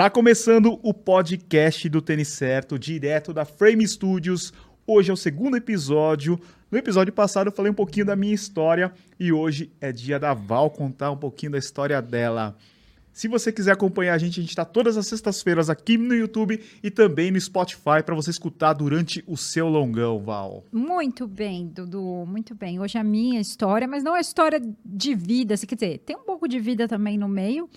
Está começando o podcast do Tênis Certo, direto da Frame Studios. Hoje é o segundo episódio. No episódio passado eu falei um pouquinho da minha história e hoje é dia da Val contar um pouquinho da história dela. Se você quiser acompanhar a gente, a gente está todas as sextas-feiras aqui no YouTube e também no Spotify para você escutar durante o seu longão, Val. Muito bem, Dudu, muito bem. Hoje é a minha história, mas não é história de vida, assim, quer dizer, tem um pouco de vida também no meio,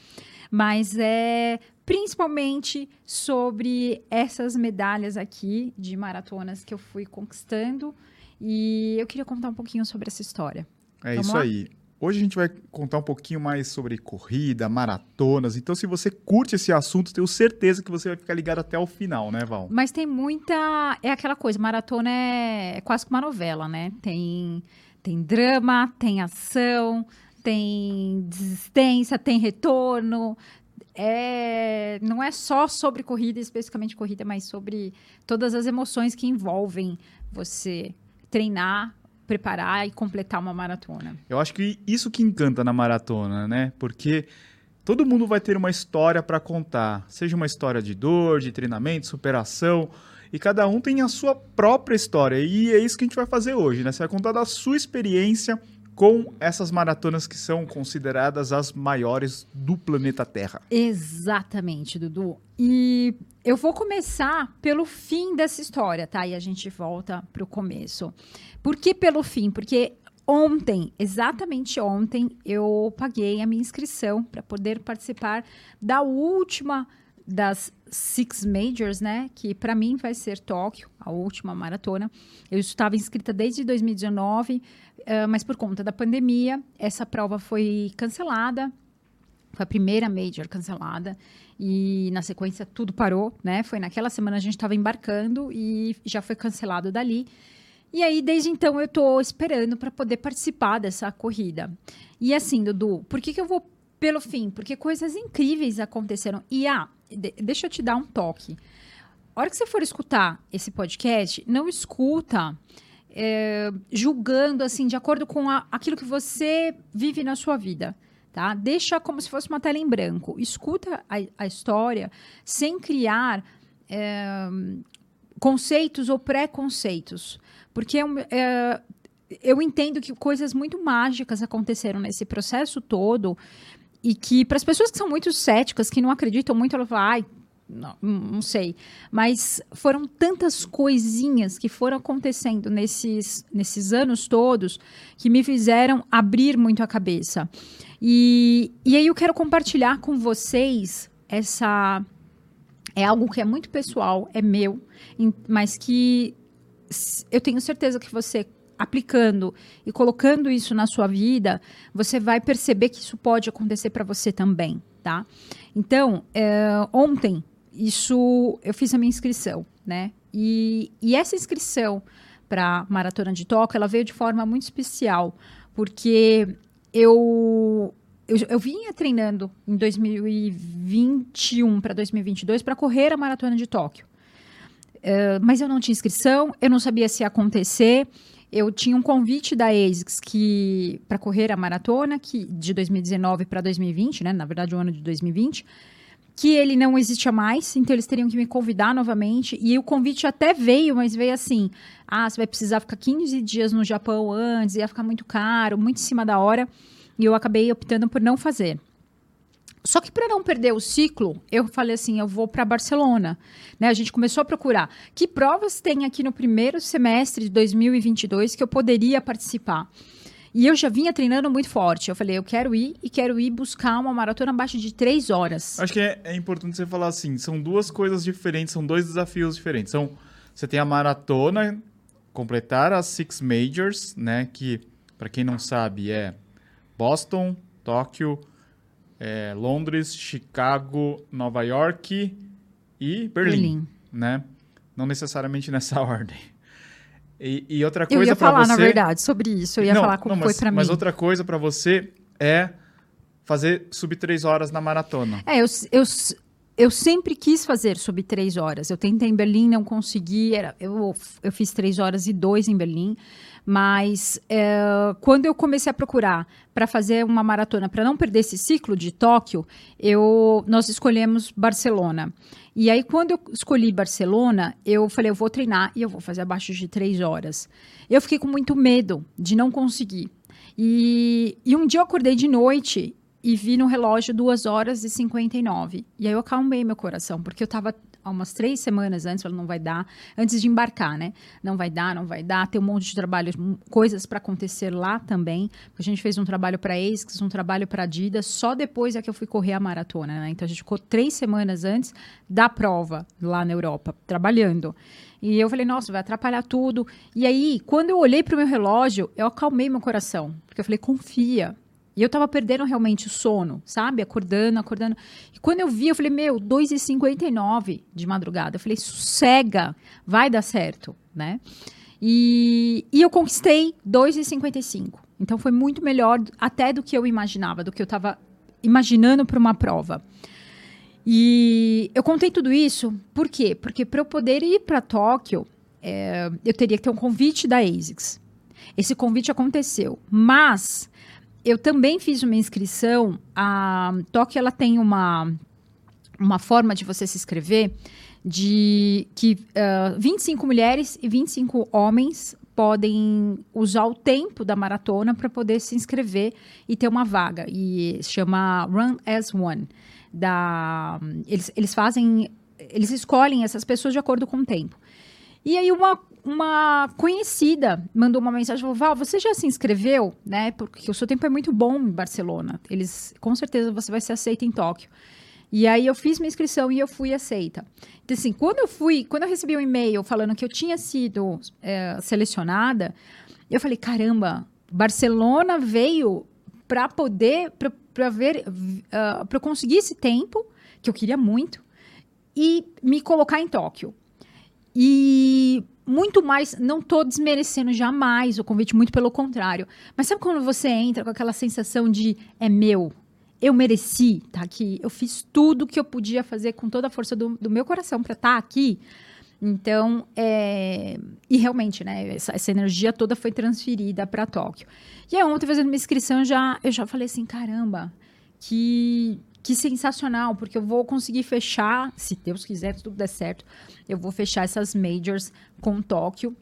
mas é principalmente sobre essas medalhas aqui de maratonas que eu fui conquistando. E eu queria contar um pouquinho sobre essa história. É Vamos isso lá? aí. Hoje a gente vai contar um pouquinho mais sobre corrida, maratonas. Então, se você curte esse assunto, tenho certeza que você vai ficar ligado até o final, né, Val? Mas tem muita. É aquela coisa, maratona é, é quase que uma novela, né? Tem, tem drama, tem ação, tem desistência, tem retorno, é, não é só sobre corrida, especificamente corrida, mas sobre todas as emoções que envolvem você treinar, preparar e completar uma maratona. Eu acho que isso que encanta na maratona, né? Porque todo mundo vai ter uma história para contar, seja uma história de dor, de treinamento, superação, e cada um tem a sua própria história. E é isso que a gente vai fazer hoje, né? Você vai contar da sua experiência com essas maratonas que são consideradas as maiores do planeta Terra. Exatamente, Dudu. E eu vou começar pelo fim dessa história, tá? E a gente volta para o começo. Por que pelo fim? Porque ontem, exatamente ontem, eu paguei a minha inscrição para poder participar da última das Six Majors, né? Que para mim vai ser Tóquio, a última maratona. Eu estava inscrita desde 2019, uh, mas por conta da pandemia, essa prova foi cancelada. Foi a primeira Major cancelada. E na sequência tudo parou, né? Foi naquela semana a gente estava embarcando e já foi cancelado dali. E aí, desde então, eu estou esperando para poder participar dessa corrida. E assim, Dudu, por que, que eu vou pelo fim? Porque coisas incríveis aconteceram. E ah, de, deixa eu te dar um toque. A hora que você for escutar esse podcast, não escuta é, julgando assim de acordo com a, aquilo que você vive na sua vida. Tá? Deixa como se fosse uma tela em branco. Escuta a, a história sem criar é, conceitos ou preconceitos. Porque é, eu entendo que coisas muito mágicas aconteceram nesse processo todo e que, para as pessoas que são muito céticas, que não acreditam muito, ela fala, ai, não, não sei. Mas foram tantas coisinhas que foram acontecendo nesses, nesses anos todos que me fizeram abrir muito a cabeça. E, e aí eu quero compartilhar com vocês essa. É algo que é muito pessoal, é meu, mas que eu tenho certeza que você aplicando e colocando isso na sua vida, você vai perceber que isso pode acontecer para você também, tá? Então, é, ontem, isso, eu fiz a minha inscrição, né? E, e essa inscrição para Maratona de Tóquio, ela veio de forma muito especial, porque eu eu, eu, vinha treinando em 2021 para 2022 para correr a maratona de Tóquio. Uh, mas eu não tinha inscrição, eu não sabia se ia acontecer eu tinha um convite da ASICS que para correr a maratona que de 2019 para 2020, né, na verdade o ano de 2020, que ele não existia mais, então eles teriam que me convidar novamente. E o convite até veio, mas veio assim: ah, você vai precisar ficar 15 dias no Japão antes, ia ficar muito caro, muito em cima da hora. E eu acabei optando por não fazer. Só que para não perder o ciclo, eu falei assim, eu vou para Barcelona. Né? A gente começou a procurar que provas tem aqui no primeiro semestre de 2022 que eu poderia participar. E eu já vinha treinando muito forte. Eu falei, eu quero ir e quero ir buscar uma maratona abaixo de três horas. Acho que é, é importante você falar assim, são duas coisas diferentes, são dois desafios diferentes. São, você tem a maratona, completar as Six Majors, né? Que, para quem não sabe, é Boston, Tóquio, é, Londres, Chicago, Nova York e Berlim, Berlim, né? Não necessariamente nessa ordem. E, e outra coisa Eu ia falar, você... na verdade, sobre isso. Eu ia não, falar como não, foi para mim. Mas outra coisa para você é fazer sub três horas na maratona. É, eu, eu, eu sempre quis fazer sobre três horas. Eu tentei em Berlim, não consegui. Era, eu, eu fiz três horas e dois em Berlim. Mas é, quando eu comecei a procurar para fazer uma maratona, para não perder esse ciclo de Tóquio, eu, nós escolhemos Barcelona. E aí, quando eu escolhi Barcelona, eu falei, eu vou treinar e eu vou fazer abaixo de três horas. Eu fiquei com muito medo de não conseguir. E, e um dia eu acordei de noite e vi no relógio 2 horas e 59. E aí eu acalmei meu coração, porque eu estava há umas três semanas antes, falando, não vai dar, antes de embarcar, né? Não vai dar, não vai dar, tem um monte de trabalho, coisas para acontecer lá também. A gente fez um trabalho para ASICS, um trabalho para Adidas, só depois é que eu fui correr a maratona, né? Então a gente ficou três semanas antes da prova lá na Europa, trabalhando. E eu falei, nossa, vai atrapalhar tudo. E aí, quando eu olhei para o meu relógio, eu acalmei meu coração, porque eu falei, confia, e eu tava perdendo realmente o sono, sabe? Acordando, acordando. E quando eu vi, eu falei, meu, 2h59 de madrugada. Eu falei, sossega, vai dar certo, né? E, e eu conquistei 2h55. Então foi muito melhor até do que eu imaginava, do que eu tava imaginando para uma prova. E eu contei tudo isso, por quê? Porque para eu poder ir para Tóquio, é, eu teria que ter um convite da ASICS. Esse convite aconteceu, mas eu também fiz uma inscrição. A Tóquio ela tem uma, uma forma de você se inscrever de que uh, 25 mulheres e 25 homens podem usar o tempo da maratona para poder se inscrever e ter uma vaga. E se chama Run as One. Da, eles, eles fazem. Eles escolhem essas pessoas de acordo com o tempo. E aí uma, uma conhecida mandou uma mensagem, falou, Val, você já se inscreveu, né? Porque o seu tempo é muito bom em Barcelona. Eles, com certeza, você vai ser aceita em Tóquio. E aí eu fiz minha inscrição e eu fui aceita. Então, assim, quando eu fui, quando eu recebi um e-mail falando que eu tinha sido é, selecionada, eu falei, caramba, Barcelona veio para poder, para ver, uh, ah, para conseguir esse tempo, que eu queria muito, e me colocar em Tóquio. E muito mais, não tô desmerecendo jamais o convite, muito pelo contrário. Mas sabe quando você entra com aquela sensação de é meu, eu mereci estar tá aqui, eu fiz tudo que eu podia fazer com toda a força do, do meu coração para estar tá aqui. Então, é... e realmente, né, essa, essa energia toda foi transferida para Tóquio. E aí, ontem, fazendo minha inscrição, já, eu já falei assim: caramba, que que sensacional, porque eu vou conseguir fechar, se Deus quiser, se tudo der certo, eu vou fechar essas majors com Tóquio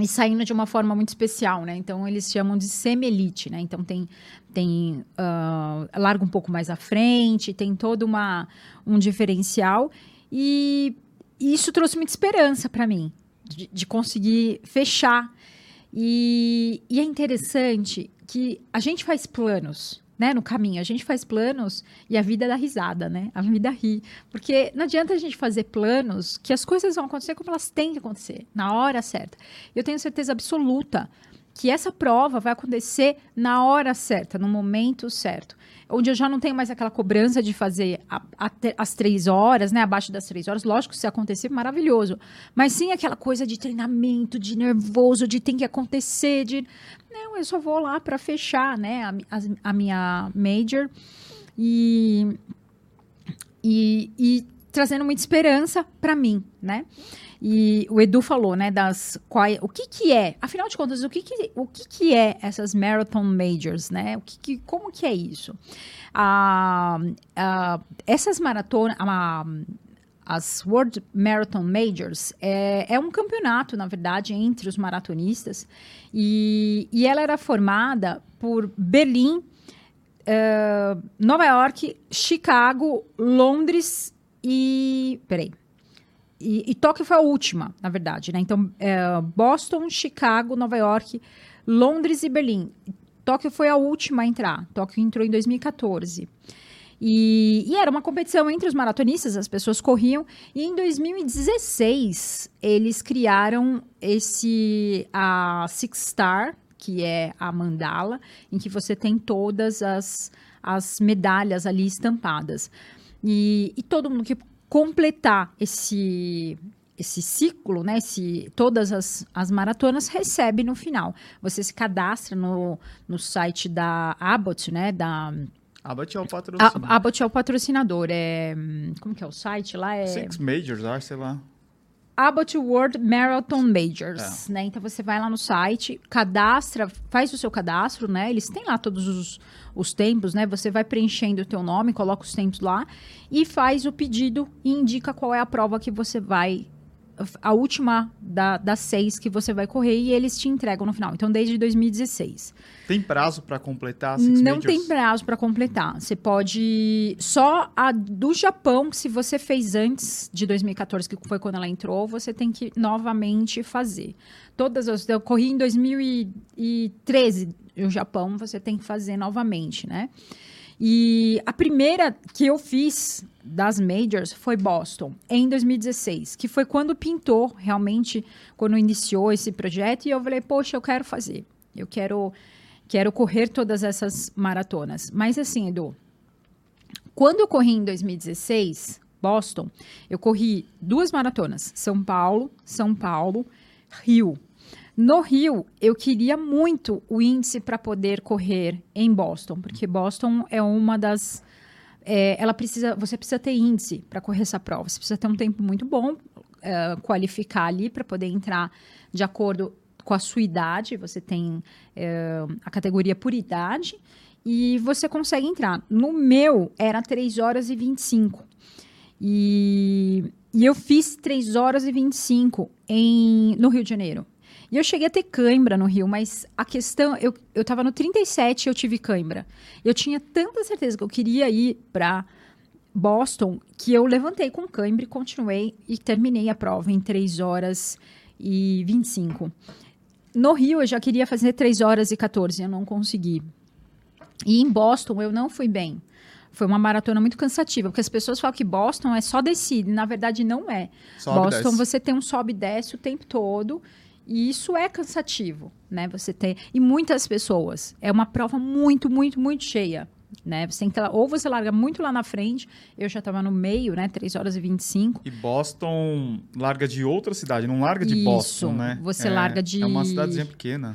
e saindo de uma forma muito especial, né? Então eles chamam de semi-elite, né? Então tem tem uh, larga um pouco mais à frente, tem todo uma um diferencial e, e isso trouxe muita esperança para mim de, de, conseguir fechar e, e é interessante que a gente faz planos né, no caminho. A gente faz planos e a vida dá risada, né? A vida ri. Porque não adianta a gente fazer planos que as coisas vão acontecer como elas têm que acontecer, na hora certa. Eu tenho certeza absoluta que essa prova vai acontecer na hora certa, no momento certo onde eu já não tenho mais aquela cobrança de fazer a, a, as três horas, né? Abaixo das três horas. Lógico, se acontecer, maravilhoso. Mas sim aquela coisa de treinamento, de nervoso, de tem que acontecer, de. Não, eu só vou lá para fechar, né? A, a, a, minha major. E, e, e trazendo muita esperança para mim, né? E o Edu falou, né, das qual, o que que é, afinal de contas, o que que, o que que é essas marathon majors, né? O que, que como que é isso? Ah, essas maratonas, as World Marathon Majors é, é, um campeonato, na verdade, entre os maratonistas e, e ela era formada por Berlim, uh, Nova York, Chicago, Londres e peraí, e, e Tóquio foi a última, na verdade, né? Então, é, Boston, Chicago, Nova York, Londres e Berlim. Tóquio foi a última a entrar. Tóquio entrou em 2014. E, e, era uma competição entre os maratonistas, as pessoas corriam. E em 2016, eles criaram esse a Six Star, que é a mandala, em que você tem todas as, as medalhas ali estampadas. E, e todo mundo que completar esse esse ciclo, né, esse, todas as, as maratonas recebe no final. Você se cadastra no, no site da Abbott, né, da Abbott é o patrocínio. A, Abbott é o patrocinador. É, hum, como que é o site lá? É Six Majors, acho, sei lá. Abbott World Marathon Majors, né? Então você vai lá no site, cadastra, faz o seu cadastro, né? Eles têm lá todos os, os tempos, né? Você vai preenchendo o teu nome, coloca os tempos lá e faz o pedido e indica qual é a prova que você vai a última da, das seis que você vai correr e eles te entregam no final. Então, desde 2016. Tem prazo para completar? Six Não majors? tem prazo para completar. Você pode. Só a do Japão, se você fez antes de 2014, que foi quando ela entrou, você tem que novamente fazer. Todas as. Eu corri em 2013 no Japão, você tem que fazer novamente, né? E a primeira que eu fiz das majors foi Boston, em 2016, que foi quando pintou realmente, quando iniciou esse projeto, e eu falei, poxa, eu quero fazer. Eu quero, quero correr todas essas maratonas. Mas assim, Edu, quando eu corri em 2016, Boston, eu corri duas maratonas, São Paulo, São Paulo, Rio. No Rio, eu queria muito o índice para poder correr em Boston, porque Boston é uma das. É, ela precisa, você precisa ter índice para correr essa prova. Você precisa ter um tempo muito bom, é, qualificar ali para poder entrar de acordo com a sua idade. Você tem é, a categoria por idade e você consegue entrar. No meu, era 3 horas e 25. E, e eu fiz 3 horas e 25 em, no Rio de Janeiro. E eu cheguei a ter cãibra no Rio, mas a questão, eu, eu tava no 37 e eu tive cãibra. Eu tinha tanta certeza que eu queria ir para Boston que eu levantei com cãibra e continuei e terminei a prova em 3 horas e 25. No Rio eu já queria fazer 3 horas e 14, eu não consegui. E em Boston eu não fui bem. Foi uma maratona muito cansativa, porque as pessoas falam que Boston é só descida, na verdade não é. Sobe, Boston desce. você tem um sobe e desce o tempo todo. E isso é cansativo, né? Você tem e muitas pessoas. É uma prova muito, muito, muito cheia, né? Você tem que ou você larga muito lá na frente. Eu já estava no meio, né? 3 horas e 25. E Boston larga de outra cidade, não larga de Isso, Boston, né? você É- larga de- É uma cidadezinha pequena.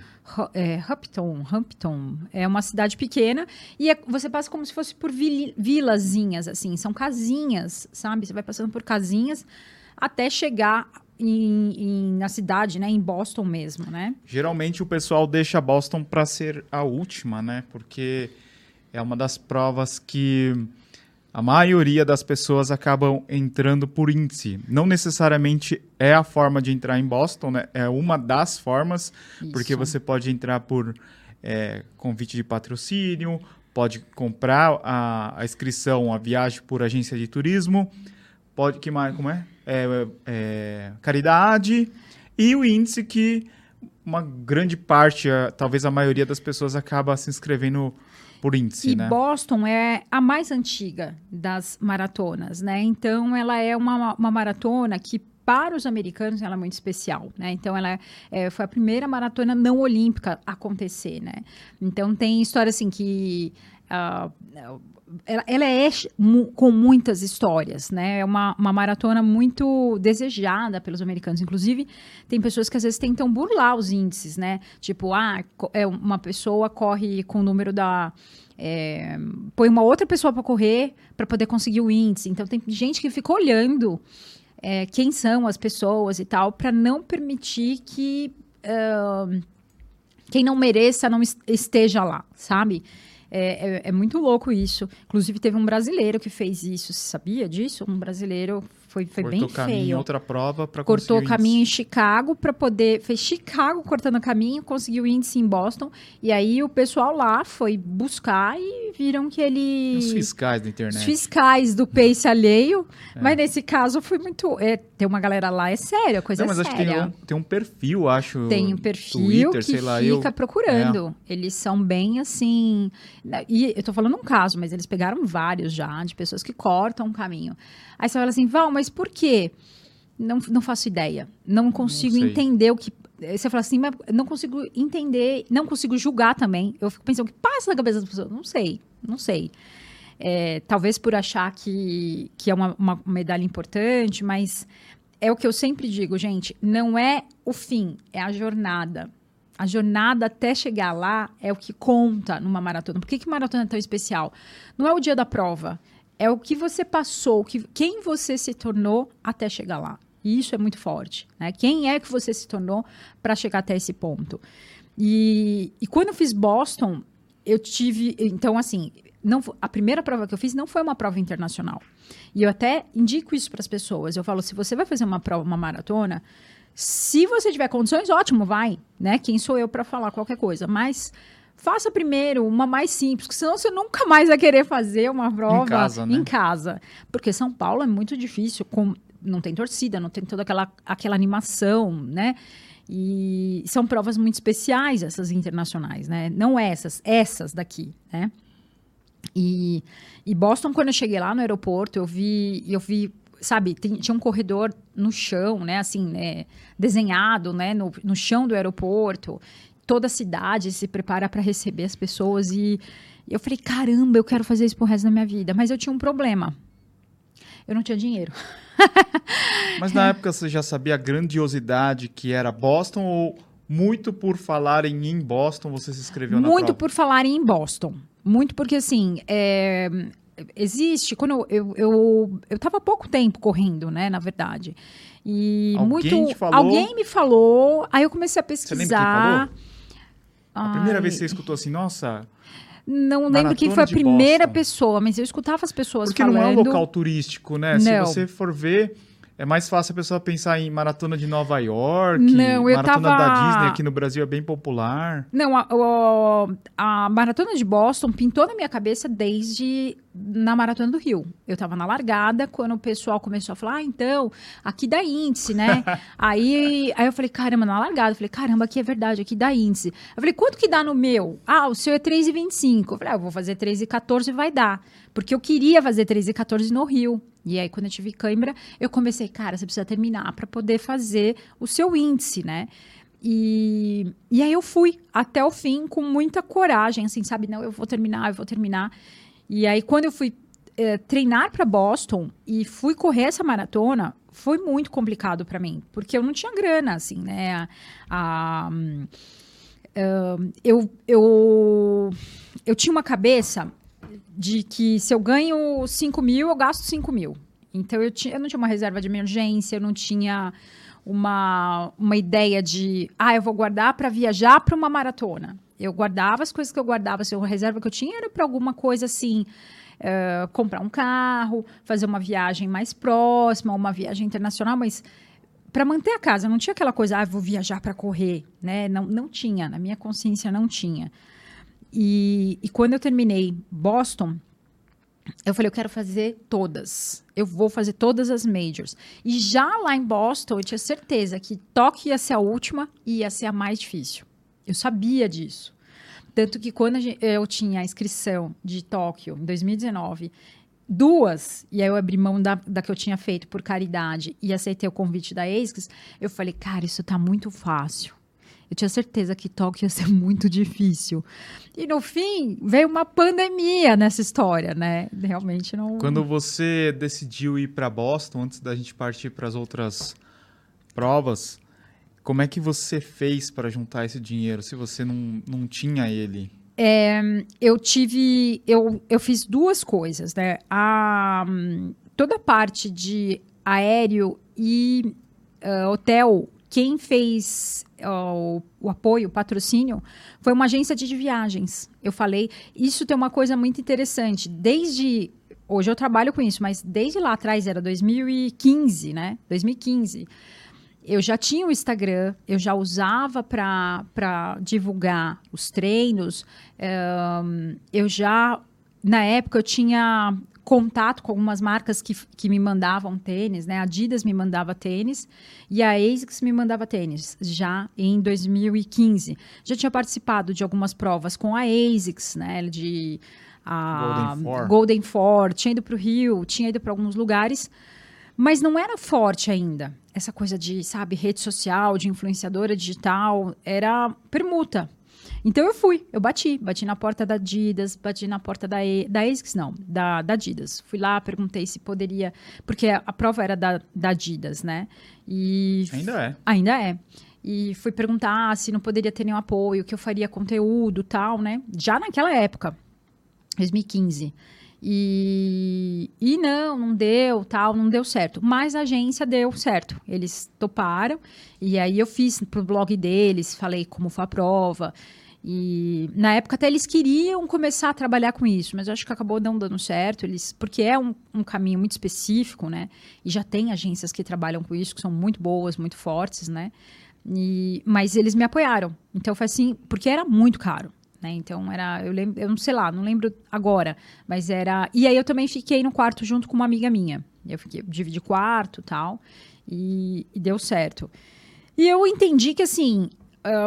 É, Hampton, Hampton é uma cidade pequena e é- você passa como se fosse por vil, vilazinhas, assim, são casinhas, sabe? Você vai passando por casinhas até chegar em, em- na cidade, né? Em Boston mesmo, né? Geralmente o pessoal deixa Boston para ser a última, né? Porque é uma das provas que a maioria das pessoas acabam entrando por índice. Não necessariamente é a forma de entrar em Boston, né? É uma das formas, porque Isso. você pode entrar por é, convite de patrocínio, pode comprar a, a inscrição, a viagem por agência de turismo, pode que mais, como é? É, é, caridade e o índice que uma grande parte, talvez a maioria das pessoas acaba se inscrevendo por índice, E né? Boston é a mais antiga das maratonas, né? Então, ela é uma, uma maratona que, para os americanos, ela é muito especial, né? Então, ela é, foi a primeira maratona não olímpica a acontecer, né? Então, tem história assim que... ah, ela, ela é com muitas histórias, né? É uma, uma maratona muito desejada pelos americanos. Inclusive, tem pessoas que às vezes tentam burlar os índices, né? Tipo, ah, é uma pessoa corre com o número da. é, põe uma outra pessoa para correr para poder conseguir o índice. Então, tem gente que fica olhando é, quem são as pessoas e tal, para não permitir que ah, quem não mereça não es- esteja lá, sabe? É, é- é muito louco isso. Inclusive, teve um brasileiro que fez isso. Você sabia disso? Um brasileiro foi, foi bem Cortou caminho em feio. outra prova para Cortou o caminho índice. em Chicago para poder. Fez Chicago cortando o caminho, conseguiu o índice em Boston. E aí o pessoal lá foi buscar e viram que ele. Os fiscais da internet. Os fiscais do Pace alheio. É. Mas nesse caso foi muito. É, tem uma galera lá, é sério, a coisa Não, mas é acho que tem séria. um, tem um perfil, acho. Tem um perfil Twitter, que sei lá, fica eu- É. procurando. Eles são bem assim. E eu tô falando um caso, mas eles pegaram vários já, de pessoas que cortam o caminho. Aí você fala assim, Val, mas por quê? Não, não faço ideia. Não consigo sei. entender o que. Aí Você fala assim, mas não consigo entender, não consigo julgar também. Eu fico pensando, o que passa na cabeça das pessoas? Não sei, não sei. É, talvez por achar que, que é uma, uma medalha importante, mas é o que eu sempre digo, gente, não é o fim, é a jornada. A jornada até chegar lá é o que conta numa maratona. Por que, que maratona é tão especial? Não é o dia da prova, é o que você passou, que, quem você se tornou até chegar lá. E isso é muito forte. Né? Quem é que você se tornou para chegar até esse ponto? E, e quando eu fiz Boston, eu tive. Então, assim, não, a primeira prova que eu fiz não foi uma prova internacional. E eu até indico isso para as pessoas. Eu falo, se você vai fazer uma prova, uma maratona, se você tiver condições, ótimo, vai, né? Quem sou eu para falar qualquer coisa? Mas faça primeiro uma mais simples, porque senão você nunca mais vai querer fazer uma prova em casa, né? em casa. Porque São Paulo é muito difícil, com, não tem torcida, não tem toda aquela, aquela animação, né? E são provas muito especiais essas internacionais, né? Não essas, essas daqui, né? E, e Boston, quando eu cheguei lá no aeroporto, eu vi, eu vi sabe, tem, tinha um corredor no chão, né, assim, né, desenhado, né, no, no chão do aeroporto. Toda a cidade se prepara para receber as pessoas e eu falei, caramba, eu quero fazer isso pro resto da minha vida. Mas eu tinha um problema. Eu não tinha dinheiro. Mas na época você já sabia a grandiosidade que era Boston ou muito por falarem em Boston você se inscreveu na Muito prova? por falarem em Boston. Muito porque, assim, é, existe. Quando eu, eu, eu, eu tava há pouco tempo correndo, né, na verdade. E Alguém muito. falou? Alguém me falou, aí eu comecei a Você lembra quem pesquisar. A primeira Ai, vez que você escutou assim, nossa, Não lembro quem foi a primeira Boston. pessoa, mas eu escutava as pessoas porque falando. não é um local turístico, né? Se Não. você for ver, é mais fácil a pessoa pensar em maratona de Nova York, Não, eu maratona tava- da Disney aqui no Brasil é bem popular. Não, a, o- a maratona de Boston pintou na minha cabeça desde na maratona do Rio. Eu tava na largada quando o pessoal começou a falar, ah, então, aqui dá índice, né? aí, aí eu falei, caramba, na largada, eu falei, caramba, aqui é verdade, aqui dá índice. Eu falei, quanto que dá no meu? Ah, o seu é 3,25. Eu falei, ah, eu vou fazer 3,14 e vai dar. Porque eu queria fazer 3,14 no Rio. E aí, quando eu tive cãibra, eu comecei, cara, você precisa terminar para poder fazer o seu índice, né? E, e aí eu fui até o fim com muita coragem, assim, sabe? Não, eu vou terminar, eu vou terminar. E aí, quando eu fui eh, treinar para Boston e fui correr essa maratona, foi muito complicado para mim, porque eu não tinha grana, assim, né? A, a, hum, ah, eu, eu, eu tinha uma cabeça de que se eu ganho 5 mil, eu gasto 5 mil. Então, eu, tinha, eu não tinha uma reserva de emergência, eu não tinha uma, uma ideia de, ah, eu vou guardar para viajar para uma maratona. Eu guardava as coisas que eu guardava, se a reserva que eu tinha era para alguma coisa assim, eh, comprar um carro, fazer uma viagem mais próxima, uma viagem internacional, mas para manter a casa, não tinha aquela coisa, ah, vou viajar para correr, né? Não, não tinha, na minha consciência não tinha. E, e quando eu terminei Boston, eu falei, eu quero fazer todas. Eu vou fazer todas as majors. E já lá em Boston, eu tinha certeza que Tóquio ia ser a última e ia ser a mais difícil. Eu sabia disso. Tanto que quando a gen- eu tinha a inscrição de Tóquio, em 2019, duas, e aí eu abri mão da, da que eu tinha feito por caridade e aceitei o convite da ASICS, eu falei, cara, isso tá muito fácil. Eu tinha certeza que Tóquio ia ser muito difícil. E no fim, veio uma pandemia nessa história, né? Realmente não. Quando você decidiu ir para Boston, antes da gente partir para as outras provas, como é que você fez para juntar esse dinheiro se você não, não tinha ele? eu tive. Eu, eu fiz duas coisas, né? A, hum, toda a parte de aéreo e ah, hotel, quem fez ah, o, apoio, o patrocínio, foi uma agência de viagens. Eu falei, isso tem uma coisa muito interessante. Desde. Hoje eu trabalho com isso, mas desde lá atrás, era 2015, né? 2015 eu já tinha o Instagram, eu já usava para divulgar os treinos, ahn, eu já, na época, eu tinha contato com algumas marcas que, que me mandavam tênis, né? A Adidas me mandava tênis e a ASICS me mandava tênis, já em 2015. Já tinha participado de algumas provas com a ASICS, né? De a Golden Four. Golden Four, tinha ido para o Rio, tinha ido para alguns lugares, mas não era forte ainda. Essa coisa de, sabe, rede social, de influenciadora digital, era permuta. Então eu fui, eu bati, bati na porta da Adidas, bati na porta da, e, da ASICS, não, da, da Adidas. Fui lá, perguntei se poderia, porque a, a prova era da, da Adidas, né? E Ainda é. Ainda é. e fui perguntar se não poderia ter nenhum apoio, que eu faria conteúdo tal, né? Já naquela época, 2015. E, e não, não deu, tal, não deu certo. Mas a agência deu certo. Eles toparam. E aí eu fiz pro blog deles, falei como foi a prova. E na época até eles queriam começar a trabalhar com isso, mas acho que acabou não dando certo, eles, porque é um, um, caminho muito específico, né? E já tem agências que trabalham com isso, que são muito boas, muito fortes, né? E, mas eles me apoiaram. Então foi assim, porque era muito caro. Né? Então era, eu lembro, eu não sei lá, não lembro agora, mas era. E aí eu também fiquei no quarto junto com uma amiga minha. Eu fiquei, dividi quarto tal, e, e deu certo. E eu entendi que assim,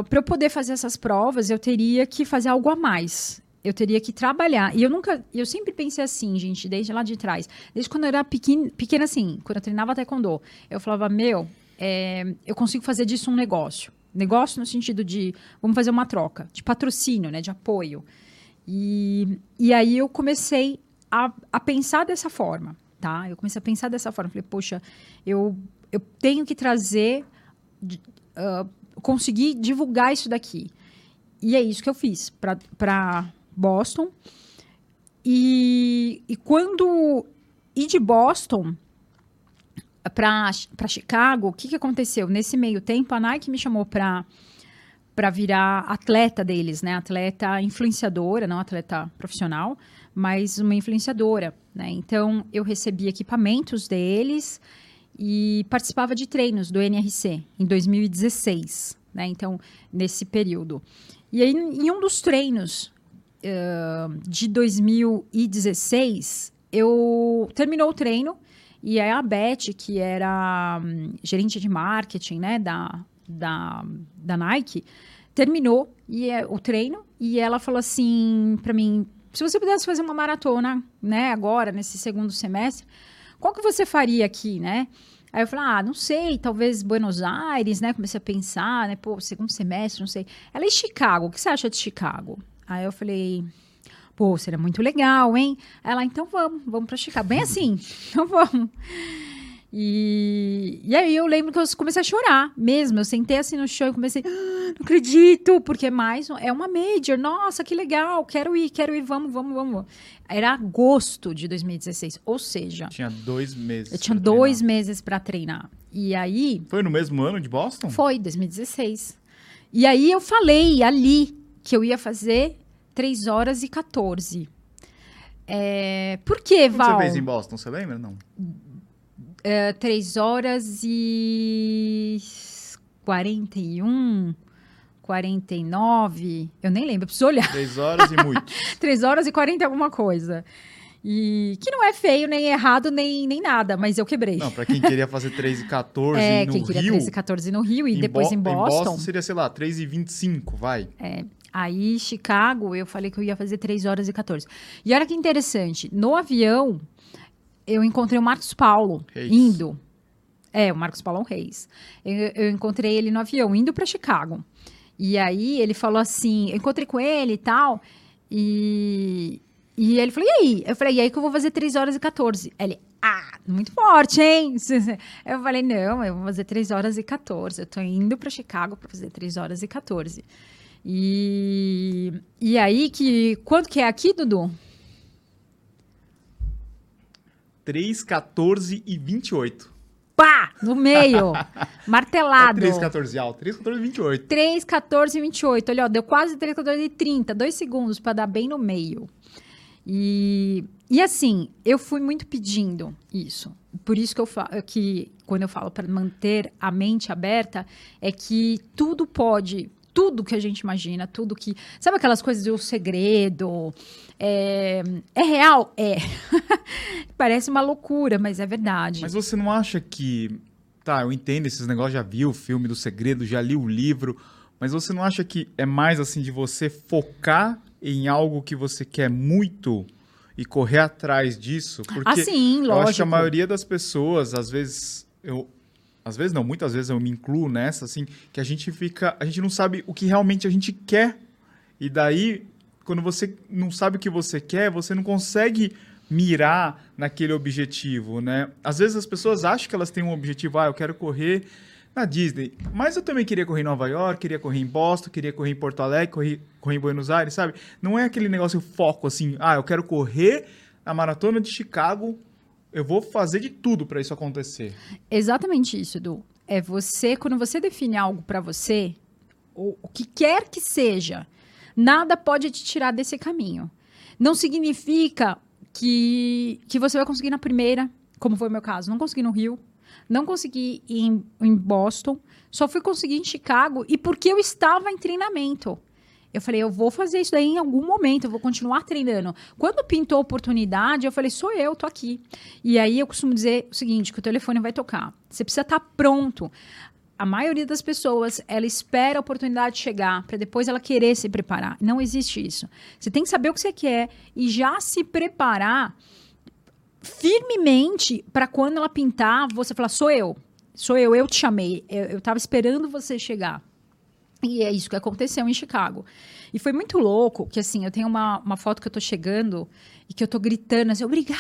para eu poder fazer essas provas, eu teria que fazer algo a mais. Eu teria que trabalhar. E eu nunca. Eu sempre pensei assim, gente, desde lá de trás. Desde quando eu era pequena, pequena assim, quando eu treinava taekwondo, eu falava, meu, é, eu consigo fazer disso um negócio. Negócio no sentido de, vamos fazer uma troca, de patrocínio, né, de apoio. E, e aí eu comecei a, a pensar dessa forma, tá? Eu comecei a pensar dessa forma. Falei, poxa, eu, eu tenho que trazer, uh, conseguir divulgar isso daqui. E é isso que eu fiz para Boston. E, e quando ir de Boston, para Chicago, o que, que aconteceu? Nesse meio tempo, a Nike me chamou para para virar atleta deles, né? Atleta influenciadora, não atleta profissional, mas uma influenciadora, né? Então, eu recebi equipamentos deles e participava de treinos do NRC em 2016, né? Então, nesse período. E aí, em um dos treinos uh, de 2016, eu terminou o treino e aí a Beth, que era hum, gerente de marketing, né, da, da, da Nike, terminou e é, o treino e ela falou assim para mim, se você pudesse fazer uma maratona, né, agora nesse segundo semestre, qual que você faria aqui, né? Aí eu falei, ah, não sei, talvez Buenos Aires, né? Comecei a pensar, né? Pô, segundo semestre, não sei. Ela é Chicago, o que você acha de Chicago? Aí eu falei, Pô, seria muito legal, hein? Ela, então vamos, vamos para Chicago. Bem assim, então vamos. E, e aí eu lembro que eu comecei a chorar mesmo. Eu sentei assim no chão e comecei, ah, não acredito, porque mais é uma major. Nossa, que legal, quero ir, quero ir, vamos, vamos, vamos. Era agosto de 2016, ou seja, tinha dois meses. Eu tinha dois treinar. meses para treinar. E aí. Foi no mesmo ano de Boston? Foi, 2016. E aí eu falei ali que eu ia fazer 3 horas e 14. É, por que, Val? Você fez em Boston, você lembra? Não. É, 3 horas e 41, 49, eu nem lembro, preciso olhar. 3 horas e muito. 3 horas e 40 alguma coisa. E que não é feio, nem errado, nem, nem nada, mas eu quebrei. Não, pra quem queria fazer 3 e 14 é, no quem queria Rio... 3 e 14 no Rio e depois em Boston. Em Boston seria, sei lá, 3 e 25, vai. É, Aí, Chicago, eu falei que eu ia fazer 3 horas e 14. E olha que interessante, no avião, eu encontrei o Marcos Paulo Reis. indo. É, o Marcos Paulo Reis. Eu, eu encontrei ele no avião, indo para Chicago. E aí, ele falou assim: eu encontrei com ele e tal. E, e ele falou: e aí? Eu falei: e aí que eu vou fazer 3 horas e 14. Ele, ah, muito forte, hein? Eu falei: não, eu vou fazer 3 horas e 14. Eu tô indo para Chicago para fazer 3 horas e 14. E, e aí que. Quanto que é aqui, Dudu? 3, 14 e 28. Pá! No meio. Martelado. 3, 14 alto. 3, 14 e 28. 3, 14 e 28. Olha, ó, deu quase 3, 14 e 30. Dois segundos para dar bem no meio. E, e assim, eu fui muito pedindo isso. Por isso que eu falo que quando eu falo para manter a mente aberta, é que tudo pode tudo que a gente imagina, tudo que. Sabe aquelas coisas do segredo? É, é real? É. Parece uma loucura, mas é verdade. Mas você não acha que. Tá, eu entendo esses negócios, já vi o filme do segredo, já li o livro, mas você não acha que é mais assim de você focar em algo que você quer muito e correr atrás disso? Porque ah, sim, lógico. eu acho que a maioria das pessoas, às vezes, eu, às vezes não, muitas vezes eu me incluo nessa, assim, que a gente fica, a gente não sabe o que realmente a gente quer. E daí, quando você não sabe o que você quer, você não consegue mirar naquele objetivo, né? Às vezes as pessoas acham que elas têm um objetivo, ah, eu quero correr na Disney. Mas eu também queria correr em Nova York, queria correr em Boston, queria correr em Porto Alegre, correr, correr em Buenos Aires, sabe? Não é aquele negócio foco assim, ah, eu quero correr a maratona de Chicago, eu vou fazer de tudo para isso acontecer. Exatamente isso, Edu. É você, quando você define algo para você, o, o que quer que seja, nada pode te tirar desse caminho. Não significa que, que você vai conseguir na primeira, como foi o meu caso. Não consegui no Rio, não consegui em, em Boston, só fui conseguir em Chicago e porque eu estava em treinamento. Eu falei, eu vou fazer isso daí em algum momento, eu vou continuar treinando. Quando pintou a oportunidade, eu falei, sou eu, tô aqui. E aí eu costumo dizer o seguinte, que o telefone vai tocar. Você precisa estar tá pronto. A maioria das pessoas, ela espera a oportunidade chegar para depois ela querer se preparar. Não existe isso. Você tem que saber o que você quer e já se preparar firmemente para quando ela pintar, você falar: sou eu, sou eu, eu te chamei, eu estava esperando você chegar. E é isso que aconteceu em Chicago. E foi muito louco, que assim, eu tenho uma, uma foto que eu tô chegando e que eu tô gritando assim, obrigada!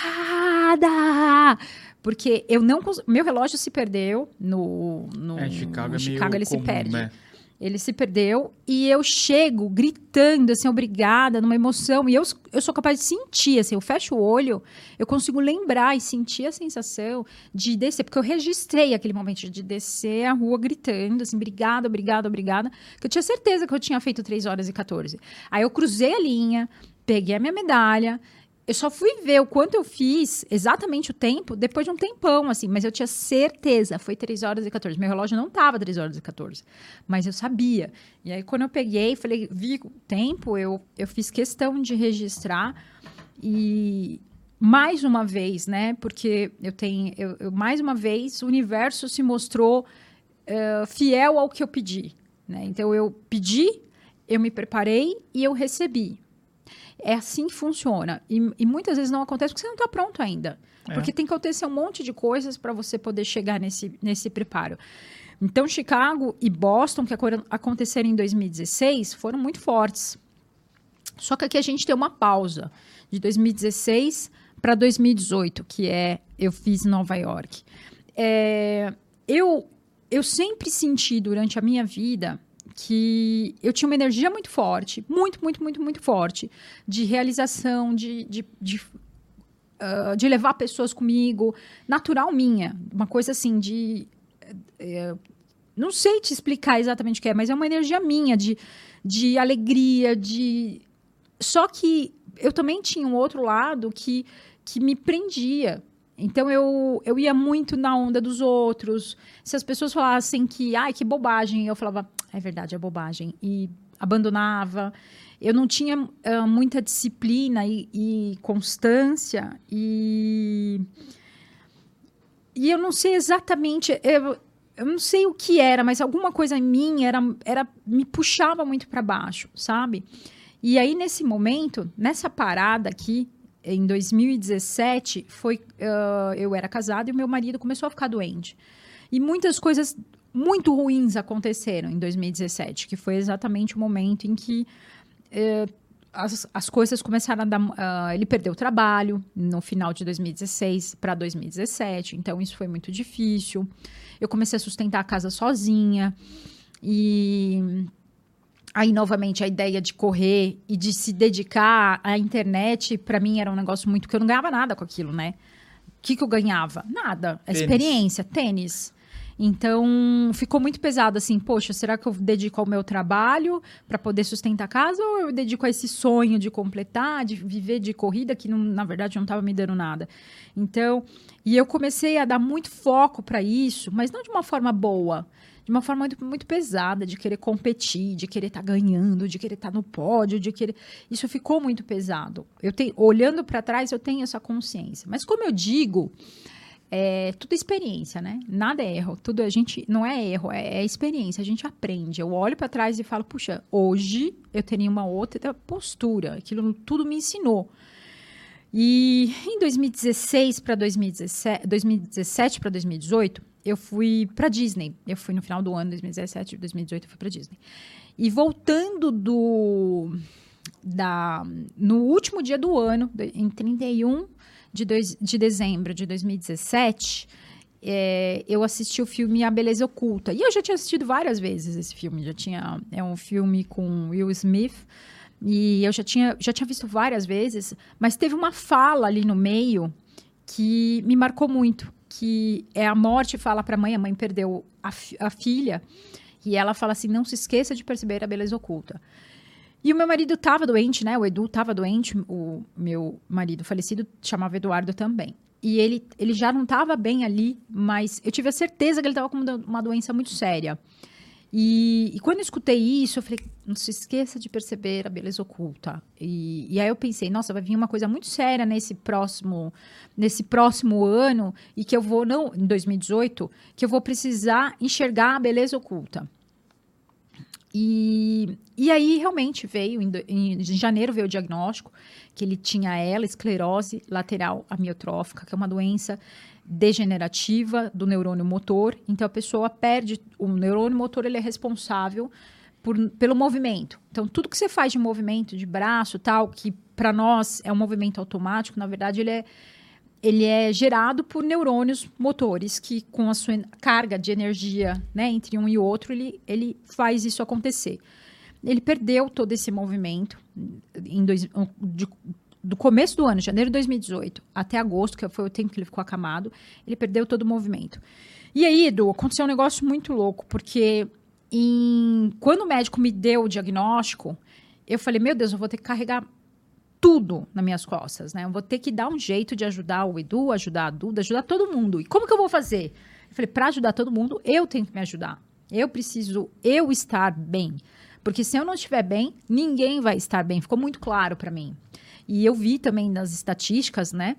Porque eu não. Meu relógio se perdeu no. no é, Chicago, no é Chicago ele comum, se perde. Né? Ele se perdeu e eu chego gritando, assim, obrigada, numa emoção. E eu, eu sou capaz de sentir, assim, eu fecho o olho, eu consigo lembrar e sentir a sensação de descer, porque eu registrei aquele momento de descer a rua gritando, assim, obrigada, obrigada, obrigada. Que eu tinha certeza que eu tinha feito 3 horas e 14. Aí eu cruzei a linha, peguei a minha medalha, eu só fui ver o quanto eu fiz, exatamente o tempo, depois de um tempão, assim, mas eu tinha certeza, foi 3 horas e 14. Meu relógio não tava 3 horas e 14, mas eu sabia. E aí, quando eu peguei, falei, vi o tempo, eu, eu fiz questão de registrar e mais uma vez, né, porque eu tenho, eu, eu mais uma vez, o universo se mostrou uh, fiel ao que eu pedi, né? Então, eu pedi, eu me preparei e eu recebi. É assim que funciona. E, e muitas vezes não acontece porque você não está pronto ainda. É. Porque tem que acontecer um monte de coisas para você poder chegar nesse, nesse preparo. Então, Chicago e Boston, que aconteceram em 2016, foram muito fortes. Só que aqui a gente tem uma pausa de 2016 para 2018, que é eu fiz em Nova York. É, eu, eu sempre senti durante a minha vida que eu tinha uma energia muito forte, muito, muito, muito, muito forte, de realização, de, de, de, uh, de levar pessoas comigo, natural minha, uma coisa assim de. Uh, não sei te explicar exatamente o que é, mas é uma energia minha, de, de alegria, de. Só que eu também tinha um outro lado que, que me prendia. Então eu, eu ia muito na onda dos outros. Se as pessoas falassem que, ai, que bobagem, eu falava, é verdade, é bobagem. E abandonava. Eu não tinha uh, muita disciplina e, e, constância. E, e eu não sei exatamente. Eu, eu não sei o que era, mas alguma coisa em mim era, era me puxava muito para baixo, sabe? E aí, nesse momento, nessa parada aqui, em 2017, foi, uh, eu era casada e o meu marido começou a ficar doente. E muitas coisas muito ruins aconteceram em 2017, que foi exatamente o momento em que eh, as, as coisas começaram a dar. Uh, ele perdeu o trabalho no final de 2016 para 2017, então isso foi muito difícil. Eu comecei a sustentar a casa sozinha e aí novamente a ideia de correr e de se dedicar à internet para mim era um negócio muito que eu não ganhava nada com aquilo, né? O que, que eu ganhava? Nada. Tênis. Experiência, tênis. Então, ficou muito pesado assim, poxa, será que eu dedico ao meu trabalho para poder sustentar a casa ou eu dedico a esse sonho de completar, de viver de corrida que não, na verdade não estava me dando nada. Então, e eu comecei a dar muito foco para isso, mas não de uma forma boa, de uma forma muito, muito pesada, de querer competir, de querer estar tá ganhando, de querer estar tá no pódio, de querer. Isso ficou muito pesado. Eu tenho, olhando para trás, eu tenho essa consciência. Mas como eu digo, é tudo experiência, né? Nada é erro. Tudo a gente não é erro, é, é experiência. A gente aprende. Eu olho para trás e falo, puxa, hoje eu teria uma outra postura. Aquilo tudo me ensinou. E em 2016 para 2017, 2017 para 2018, eu fui para Disney. Eu fui no final do ano 2017, 2018 eu fui para Disney. E voltando do da no último dia do ano, em 31 de, dois, de dezembro de 2017, é, eu assisti o filme A Beleza Oculta. E eu já tinha assistido várias vezes esse filme. Já tinha, é um filme com Will Smith. E eu já tinha, já tinha visto várias vezes. Mas teve uma fala ali no meio que me marcou muito. Que é a morte fala para a mãe. A mãe perdeu a, a filha. E ela fala assim, não se esqueça de perceber a beleza oculta. E o meu marido estava doente, né? O Edu estava doente, o meu marido falecido chamava Eduardo também. E ele, ele já não estava bem ali, mas eu tive a certeza que ele estava com uma doença muito séria. E, e, quando eu escutei isso, eu falei, não se esqueça de perceber a beleza oculta. E, e, aí eu pensei, nossa, vai vir uma coisa muito séria nesse próximo, nesse próximo ano, e que eu vou, não, em 2018, que eu vou precisar enxergar a beleza oculta. E, e aí realmente veio, em, em, janeiro veio o diagnóstico que ele tinha ela, esclerose lateral amiotrófica, que é uma doença degenerativa do neurônio motor. Então a pessoa perde, o neurônio motor ele é responsável por, pelo movimento. Então tudo que você faz de movimento, de braço, tal, que para nós é um movimento automático, na verdade ele é ele é gerado por neurônios motores que, com a sua carga de energia né, entre um e outro, ele, ele faz isso acontecer. Ele perdeu todo esse movimento em dois, de, do começo do ano, janeiro de 2018, até agosto, que foi o tempo que ele ficou acamado, ele perdeu todo o movimento. E aí, Edu, aconteceu um negócio muito louco, porque em, quando o médico me deu o diagnóstico, eu falei, meu Deus, eu vou ter que carregar tudo nas minhas costas, né? Eu vou ter que dar um jeito de ajudar o Edu, ajudar a Duda, ajudar todo mundo. E como que eu vou fazer? Eu falei, para ajudar todo mundo, eu tenho que me ajudar. Eu preciso eu estar bem. Porque se eu não estiver bem, ninguém vai estar bem. Ficou muito claro para mim. E eu vi também nas estatísticas, né?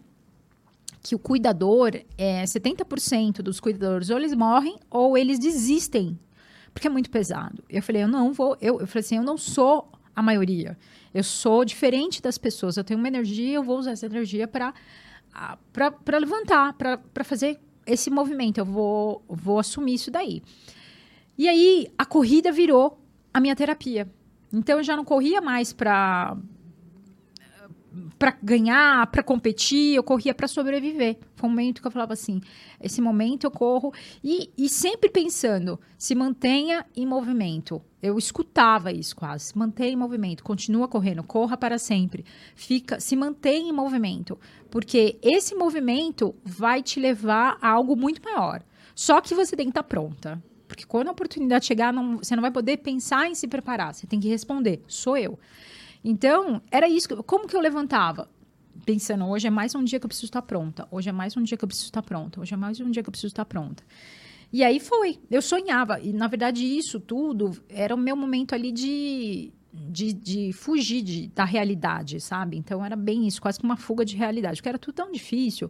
Que o cuidador, é, 70% dos cuidadores ou eles morrem ou eles desistem. Porque é muito pesado. Eu falei, eu não vou. Eu, eu falei assim, eu não sou a maioria. Eu sou diferente das pessoas. Eu tenho uma energia, eu vou usar essa energia para para levantar, para fazer esse movimento. Eu vou, vou assumir isso daí. E aí a corrida virou a minha terapia. Então eu já não corria mais para para ganhar, para competir, eu corria para sobreviver. Foi um momento que eu falava assim: esse momento eu corro e, e sempre pensando, se mantenha em movimento. Eu escutava isso quase. Se mantenha em movimento, continua correndo, corra para sempre. Fica, se mantenha em movimento, porque esse movimento vai te levar a algo muito maior. Só que você tem que estar pronta. Porque quando a oportunidade chegar, não, você não vai poder pensar em se preparar. Você tem que responder: sou eu. Então, era isso. Como que eu levantava? Pensando, hoje é mais um dia que eu preciso estar pronta. Hoje é mais um dia que eu preciso estar pronta. Hoje é mais um dia que eu preciso estar pronta. E aí foi. Eu sonhava. E, na verdade, isso tudo era o meu momento ali de, de, de fugir de, da realidade, sabe? Então, era bem isso, quase que uma fuga de realidade. Porque era tudo tão difícil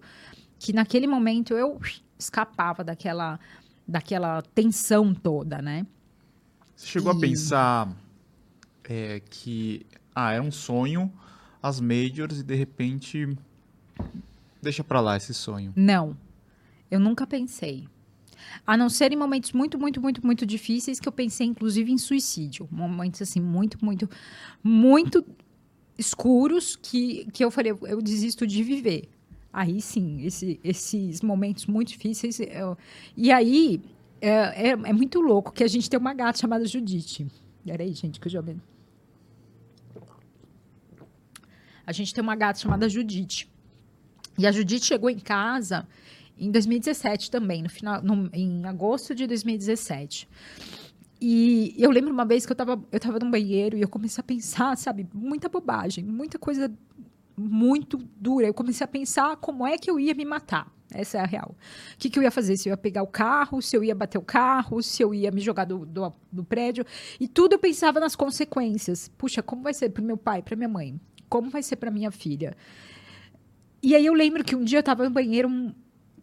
que, naquele momento, eu escapava daquela, daquela tensão toda, né? Você chegou e... a pensar é, que ah, era um sonho, as majors, e de repente deixa pra lá esse sonho? Não. Eu nunca pensei. A não ser em momentos muito, muito, muito, muito difíceis que eu pensei, inclusive, em suicídio. Momentos, assim, muito, muito, muito escuros que, que eu falei, eu desisto de viver. Aí sim, esse, esses momentos muito difíceis. Eu, e aí é, é, é, muito louco que a gente tem uma gata chamada Judite. Peraí, gente, que eu já vi. A gente tem uma gata chamada Judite. E a Judite chegou em casa em 2017 também, no final, no, em agosto de 2017. E eu lembro uma vez que eu estava eu tava no banheiro e eu comecei a pensar, sabe, muita bobagem, muita coisa muito dura. Eu comecei a pensar como é que eu ia me matar. Essa é a real. O que, que eu ia fazer? Se eu ia pegar o carro, se eu ia bater o carro, se eu ia me jogar do, do, do prédio. E tudo eu pensava nas consequências. Puxa, como vai ser para meu pai, para minha mãe? Como vai ser para minha filha? E aí eu lembro que um dia eu estava no banheiro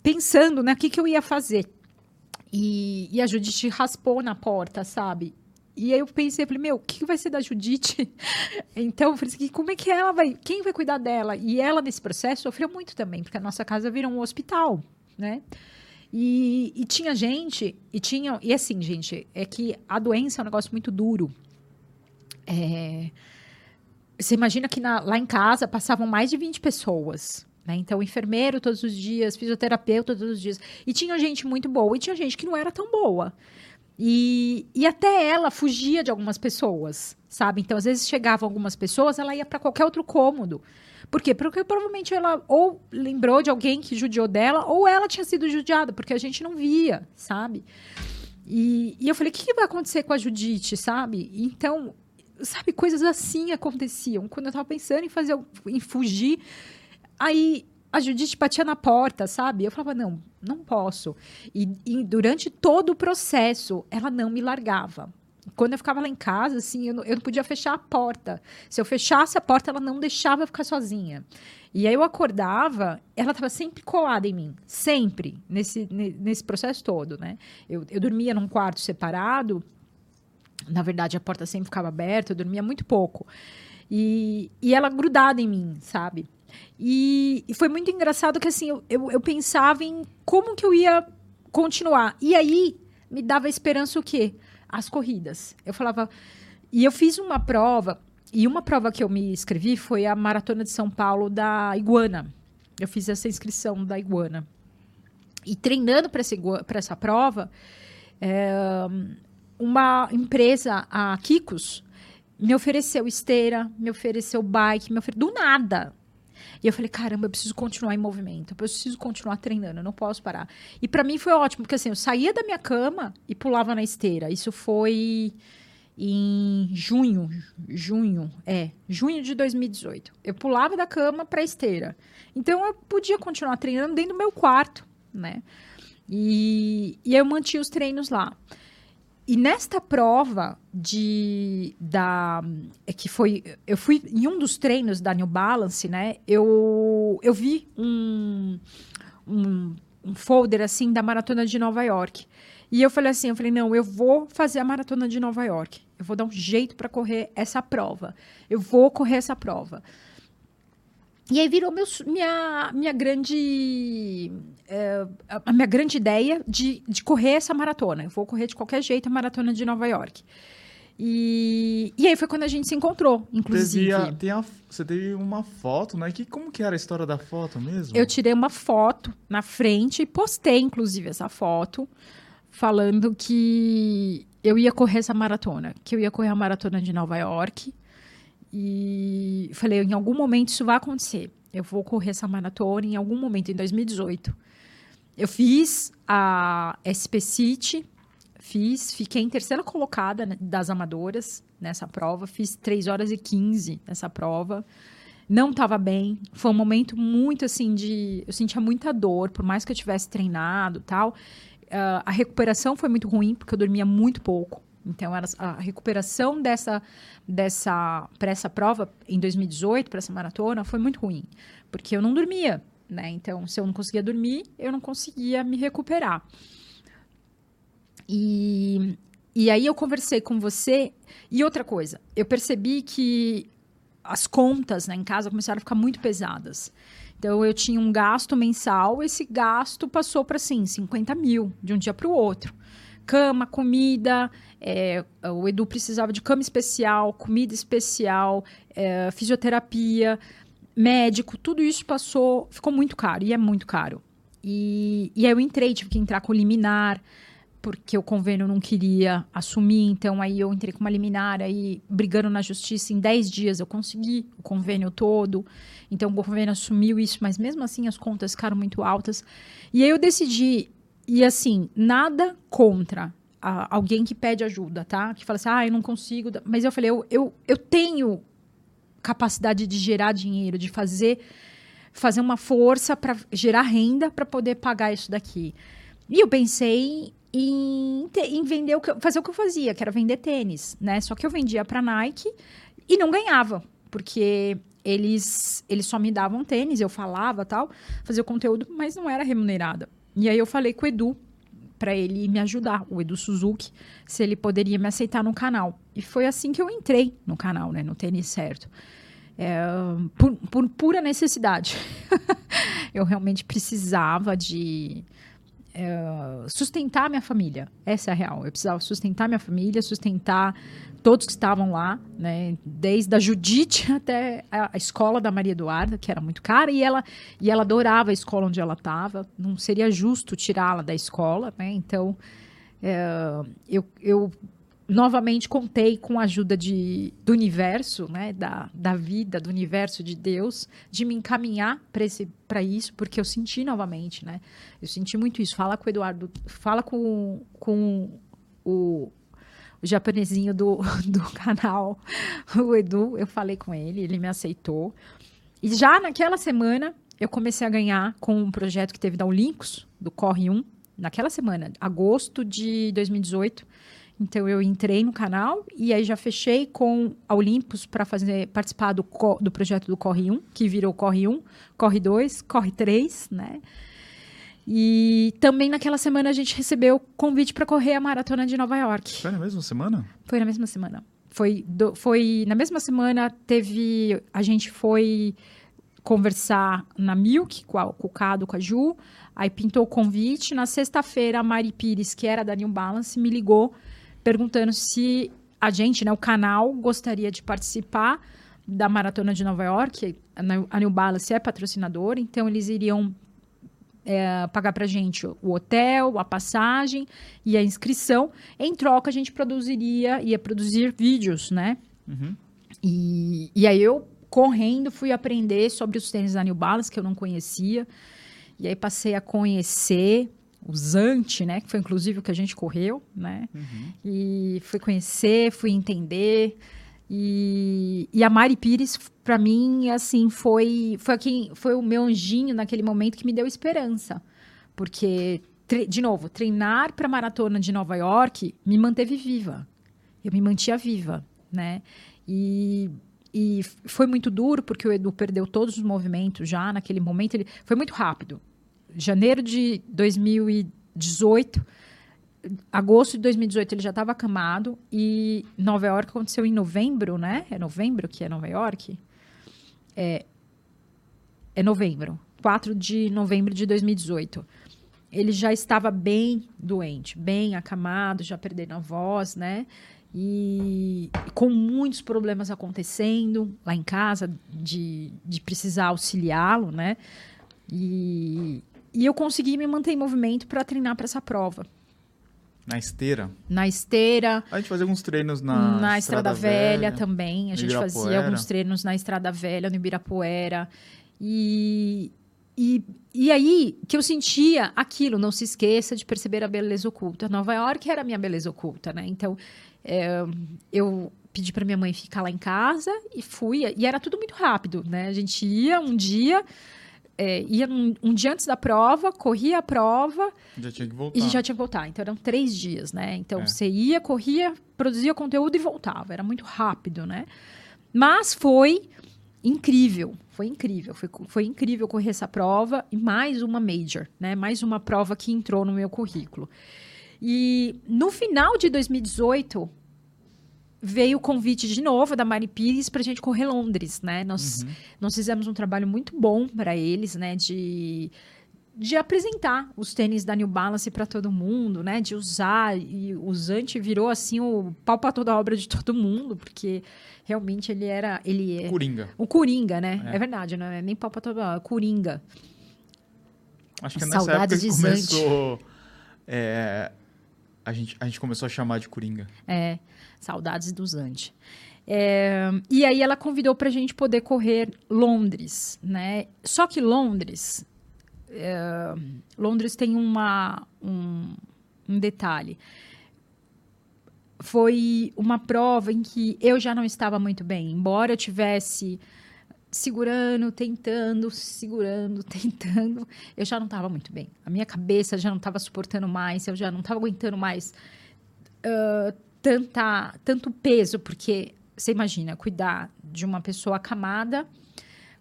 pensando, né, o que, que eu ia fazer. E, e a Judite raspou na porta, sabe? E aí eu pensei, falei, meu, o que vai ser da Judite? então, eu falei assim, como é que ela vai, quem vai cuidar dela? E ela, nesse processo, sofreu muito também, porque a nossa casa virou um hospital, né? E, e tinha gente, e tinha, e assim, gente, é que a doença é um negócio muito duro. É, você imagina que na, lá em casa passavam mais de 20 pessoas. Né? Então, enfermeiro todos os dias, fisioterapeuta todos os dias. E tinha gente muito boa e tinha gente que não era tão boa. E, e até ela fugia de algumas pessoas, sabe? Então, às vezes chegavam algumas pessoas, ela ia para qualquer outro cômodo. Por quê? Porque provavelmente ela ou lembrou de alguém que judiou dela, ou ela tinha sido judiada, porque a gente não via, sabe? E, e eu falei, o que, que vai acontecer com a Judite, sabe? Então, sabe, coisas assim aconteciam. Quando eu tava pensando em fazer, em fugir, aí a Judite batia na porta, sabe? Eu falava, não, não posso. E, e, durante todo o processo, ela não me largava. Quando eu ficava lá em casa, assim, eu não, eu não podia fechar a porta. Se eu fechasse a porta, ela não deixava eu ficar sozinha. E aí eu acordava, ela estava sempre colada em mim, sempre, nesse, nesse processo todo, né? Eu, eu dormia num quarto separado, na verdade a porta sempre ficava aberta, eu dormia muito pouco. E, e ela grudada em mim, sabe? E, e foi muito engraçado que assim, eu, eu, eu, pensava em como que eu ia continuar. E aí me dava esperança o quê? As corridas. Eu falava. E eu fiz uma prova, e uma prova que eu me inscrevi foi a Maratona de São Paulo da Iguana. Eu fiz essa inscrição da Iguana. E treinando para essa, essa prova, é, uma empresa, a Kikos, me ofereceu esteira, me ofereceu bike, me ofereceu do nada. E eu falei, caramba, eu preciso continuar em movimento, eu preciso continuar treinando, eu não posso parar. E para mim foi ótimo, porque assim, eu saía da minha cama e pulava na esteira. Isso foi em junho, junho, é, junho de 2018. Eu pulava da cama para esteira. Então eu podia continuar treinando dentro do meu quarto, né? E, e eu mantinha os treinos lá. E nesta prova de da é que foi eu fui em um dos treinos da New Balance, né? Eu eu vi um, um, um folder assim da maratona de Nova York. E eu falei assim, eu falei, não, eu vou fazer a maratona de Nova York. Eu vou dar um jeito para correr essa prova. Eu vou correr essa prova. E aí virou meu, minha, minha grande é, a minha grande ideia de, de correr essa maratona. Eu vou correr de qualquer jeito a maratona de Nova York. E, e aí foi quando a gente se encontrou, inclusive. Teve a, a, você teve uma foto, né? Que, como que era a história da foto mesmo? Eu tirei uma foto na frente e postei, inclusive, essa foto, falando que eu ia correr essa maratona, que eu ia correr a maratona de Nova York. E falei, em algum momento isso vai acontecer. Eu vou correr essa maratona em algum momento, em 2018. Eu fiz a SP City, fiz, fiquei em terceira colocada né, das amadoras nessa prova, fiz 3 horas e 15 nessa prova. Não estava bem, foi um momento muito assim de. Eu sentia muita dor, por mais que eu tivesse treinado tal. Uh, a recuperação foi muito ruim, porque eu dormia muito pouco. Então, a recuperação dessa, dessa para essa prova em 2018, para essa maratona, foi muito ruim, porque eu não dormia, né? Então, se eu não conseguia dormir, eu não conseguia me recuperar. E, e aí eu conversei com você. E outra coisa, eu percebi que as contas né, em casa começaram a ficar muito pesadas. Então, eu tinha um gasto mensal, esse gasto passou para, assim, 50 mil de um dia para o outro cama, comida. É, o Edu precisava de cama especial, comida especial, é, fisioterapia, médico. Tudo isso passou, ficou muito caro e é muito caro. E, e aí eu entrei, tive que entrar com liminar porque o convênio não queria assumir, então aí eu entrei com uma liminar, aí brigando na justiça, em 10 dias eu consegui o convênio todo, então o governo assumiu isso, mas mesmo assim as contas ficaram muito altas, e aí eu decidi e assim, nada contra a, alguém que pede ajuda, tá? Que fala assim, ah, eu não consigo. Mas eu falei, eu, eu, eu tenho capacidade de gerar dinheiro, de fazer fazer uma força para gerar renda para poder pagar isso daqui. E eu pensei em, em vender o que, fazer o que eu fazia, que era vender tênis, né? Só que eu vendia para Nike e não ganhava, porque eles eles só me davam tênis, eu falava tal, fazia o conteúdo, mas não era remunerada. E aí eu falei com o Edu para ele me ajudar, o Edu Suzuki, se ele poderia me aceitar no canal. E foi assim que eu entrei no canal, né, no Tênis Certo. É, por, por, pura necessidade. eu realmente precisava de, é, sustentar minha família. Essa é a real. Eu precisava sustentar minha família, sustentar todos que estavam lá, né? Desde a Judite até a, escola da Maria Eduarda, que era muito cara, e ela, e ela adorava a escola onde ela estava. Não seria justo tirá-la da escola, né? Então, é, eu, eu novamente contei com a ajuda de, do universo, né, da, da vida, do universo de Deus, de me encaminhar para isso, porque eu senti novamente, né? Eu senti muito isso. Fala com o Eduardo, fala com, com o japonesinho do, do canal, o Edu, eu falei com ele, ele me aceitou. E já naquela semana, eu comecei a ganhar com um projeto que teve da Olympus, do Corre 1, naquela semana, agosto de 2018 então eu entrei no canal e aí já fechei com a Olympus para fazer participar do, do projeto do Corre 1, que virou Corre 1, Corre 2, Corre 3, né? E também naquela semana a gente recebeu convite para correr a maratona de Nova York. Foi na mesma semana? Foi na mesma semana. Foi, do, foi na mesma semana teve a gente foi conversar na Milk com, a, com o Cado, com a Ju. Aí pintou o convite. Na sexta-feira, a Mari Pires, que era da New Balance, me ligou perguntando se a gente, né, o canal, gostaria de participar da Maratona de Nova York. A New Balance é patrocinadora, então eles iriam é, pagar para gente o hotel, a passagem e a inscrição. Em troca, a gente produziria, ia produzir vídeos, né? Uhum. E, e aí eu, correndo, fui aprender sobre os tênis da New Balance, que eu não conhecia. E aí passei a conhecer o Zante, né? Que foi inclusive o que a gente correu, né? Uhum. E fui conhecer, fui entender. E, e a Mari Pires, para mim, assim, foi, foi, quem, foi o meu anjinho naquele momento que me deu esperança. Porque, de novo, treinar para a maratona de Nova York me manteve viva. Eu me mantia viva, né? E, e foi muito duro, porque o Edu perdeu todos os movimentos já naquele momento. Ele, foi muito rápido janeiro de 2018, agosto de 2018 ele já estava acamado e Nova York aconteceu em novembro, né? É novembro que é Nova York? É, é novembro, 4 de novembro de 2018. Ele já estava bem doente, bem acamado, já perdendo a voz, né? E com muitos problemas acontecendo lá em casa, de, de precisar auxiliá-lo, né? E, e eu consegui me manter em movimento para treinar para essa prova. Na esteira? Na esteira. A gente fazia alguns treinos na, na Estrada, Estrada Velha, Velha, também. A gente fazia alguns treinos na Estrada Velha, no Ibirapuera. E, e, e aí que eu sentia aquilo, não se esqueça de perceber a beleza oculta. Nova York era a minha beleza oculta, né? Então, é, eu pedi para minha mãe ficar lá em casa e fui. E era tudo muito rápido, né? A gente ia um dia é, ia um, um, dia antes da prova, corria a prova. Já tinha que voltar. E já tinha que voltar. Então eram três dias, né? Então é. você ia, corria, produzia conteúdo e voltava. Era muito rápido, né? Mas foi incrível. Foi incrível. Foi, foi incrível correr essa prova e mais uma major, né? Mais uma prova que entrou no meu currículo. E no final de 2018, veio o convite de novo da Mari Pires para a gente correr Londres, né? Nós, uhum. nós fizemos um trabalho muito bom para eles, né? De, de apresentar os tênis da New Balance para todo mundo, né? De usar e o Zante virou assim o pau para toda a obra de todo mundo, porque realmente ele era ele é coringa. O coringa, né? É, é verdade, não é nem pau para toda a coringa. Acho que nessa Saudades época que começou é, a gente a gente começou a chamar de coringa. É. Saudades do Zante. É, e aí ela convidou para a gente poder correr Londres, né? Só que Londres, é, Londres tem uma, um, um detalhe. Foi uma prova em que eu já não estava muito bem, embora eu tivesse segurando, tentando, segurando, tentando, eu já não estava muito bem. A minha cabeça já não estava suportando mais, eu já não estava aguentando mais uh, tanta, tanto peso, porque você imagina, cuidar de uma pessoa acamada,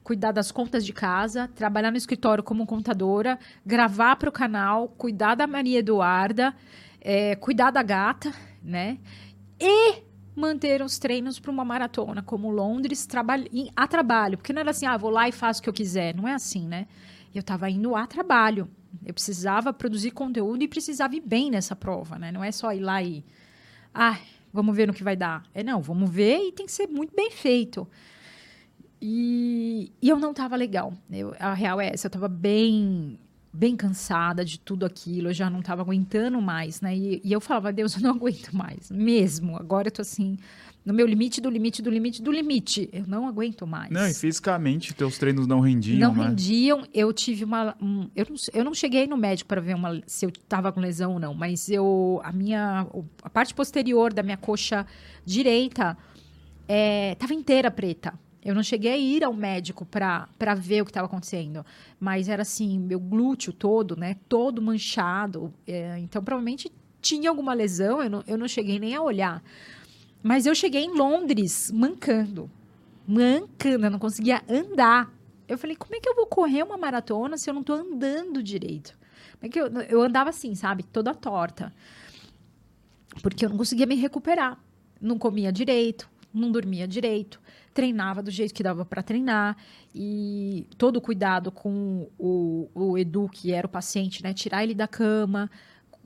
cuidar das contas de casa, trabalhar no escritório como contadora, gravar para o canal, cuidar da Maria Eduarda, é, cuidar da gata, né? E manter os treinos para uma maratona, como Londres, trabalho, a trabalho. Porque não era assim, ah, vou lá e faço o que eu quiser. Não é assim, né? Eu estava indo a trabalho. Eu precisava produzir conteúdo e precisava ir bem nessa prova, né? Não é só ir lá e. Ah, vamos ver no que vai dar. É, não, vamos ver e tem que ser muito bem feito. E, e eu não estava legal. Eu, a real é essa, eu estava bem bem cansada de tudo aquilo, eu já não estava aguentando mais, né? E, e, eu falava, Deus, eu não aguento mais, mesmo. Agora eu tô assim, no meu limite do limite do limite do limite. Eu não aguento mais. Não, e fisicamente teus treinos não rendiam, Não né? rendiam. Eu tive uma... Um, eu, não, eu não cheguei no médico para ver uma, se eu estava com lesão ou não, mas eu... A minha... A parte posterior da minha coxa direita estava é, inteira preta. Eu não cheguei a ir ao médico para ver o que estava acontecendo, mas era assim, meu glúteo todo, né, todo manchado. É, então, provavelmente tinha alguma lesão, eu não, eu não cheguei nem a olhar. Mas eu cheguei em Londres mancando. Mancando, eu não conseguia andar. Eu falei, como é que eu vou correr uma maratona se eu não estou andando direito? Como é que eu, eu andava assim, sabe, toda torta. Porque eu não conseguia me recuperar. Não comia direito, não dormia direito treinava do jeito que dava para treinar e todo o cuidado com o, o Edu, que era o paciente, né? Tirar ele da cama.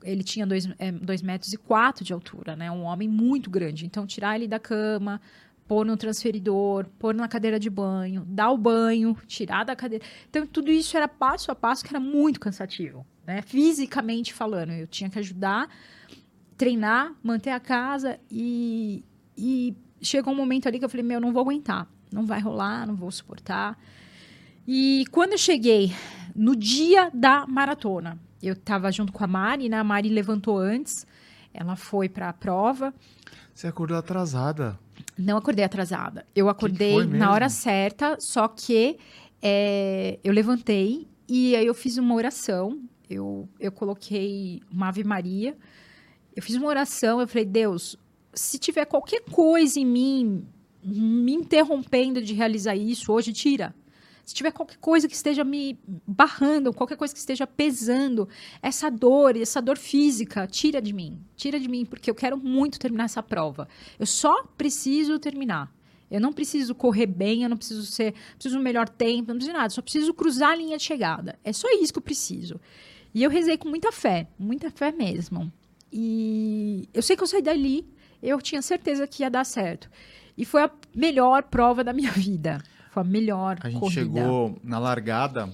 Ele tinha dois, é, dois metros e quatro de altura, né? Um homem muito grande. Então, tirar ele da cama, pôr no transferidor, pôr na cadeira de banho, dar o banho, tirar da cadeira. Então, tudo isso era passo a passo que era muito cansativo, né? Fisicamente falando. Eu tinha que ajudar, treinar, manter a casa e, e chegou um momento ali que eu falei, meu, não vou aguentar. Não vai rolar, não vou suportar. E quando eu cheguei no dia da maratona, eu estava junto com a Mari, né? A Mari levantou antes, ela foi para a prova. Você acordou atrasada? Não acordei atrasada. Eu acordei na hora certa, só que é, eu levantei e aí eu fiz uma oração. Eu, eu coloquei uma Ave Maria. Eu fiz uma oração, eu falei, Deus, se tiver qualquer coisa em mim me interrompendo de realizar isso, hoje tira. Se tiver qualquer coisa que esteja me barrando, qualquer coisa que esteja pesando, essa dor, essa dor física, tira de mim. Tira de mim, porque eu quero muito terminar essa prova. Eu só preciso terminar. Eu não preciso correr bem, eu não preciso ser, preciso do melhor tempo, não preciso de nada, só preciso cruzar a linha de chegada. É só isso que eu preciso. E eu rezei com muita fé, muita fé mesmo. E eu sei que eu saí dali eu tinha certeza que ia dar certo. E foi a melhor prova da minha vida. Foi a melhor A gente corrida. chegou na largada,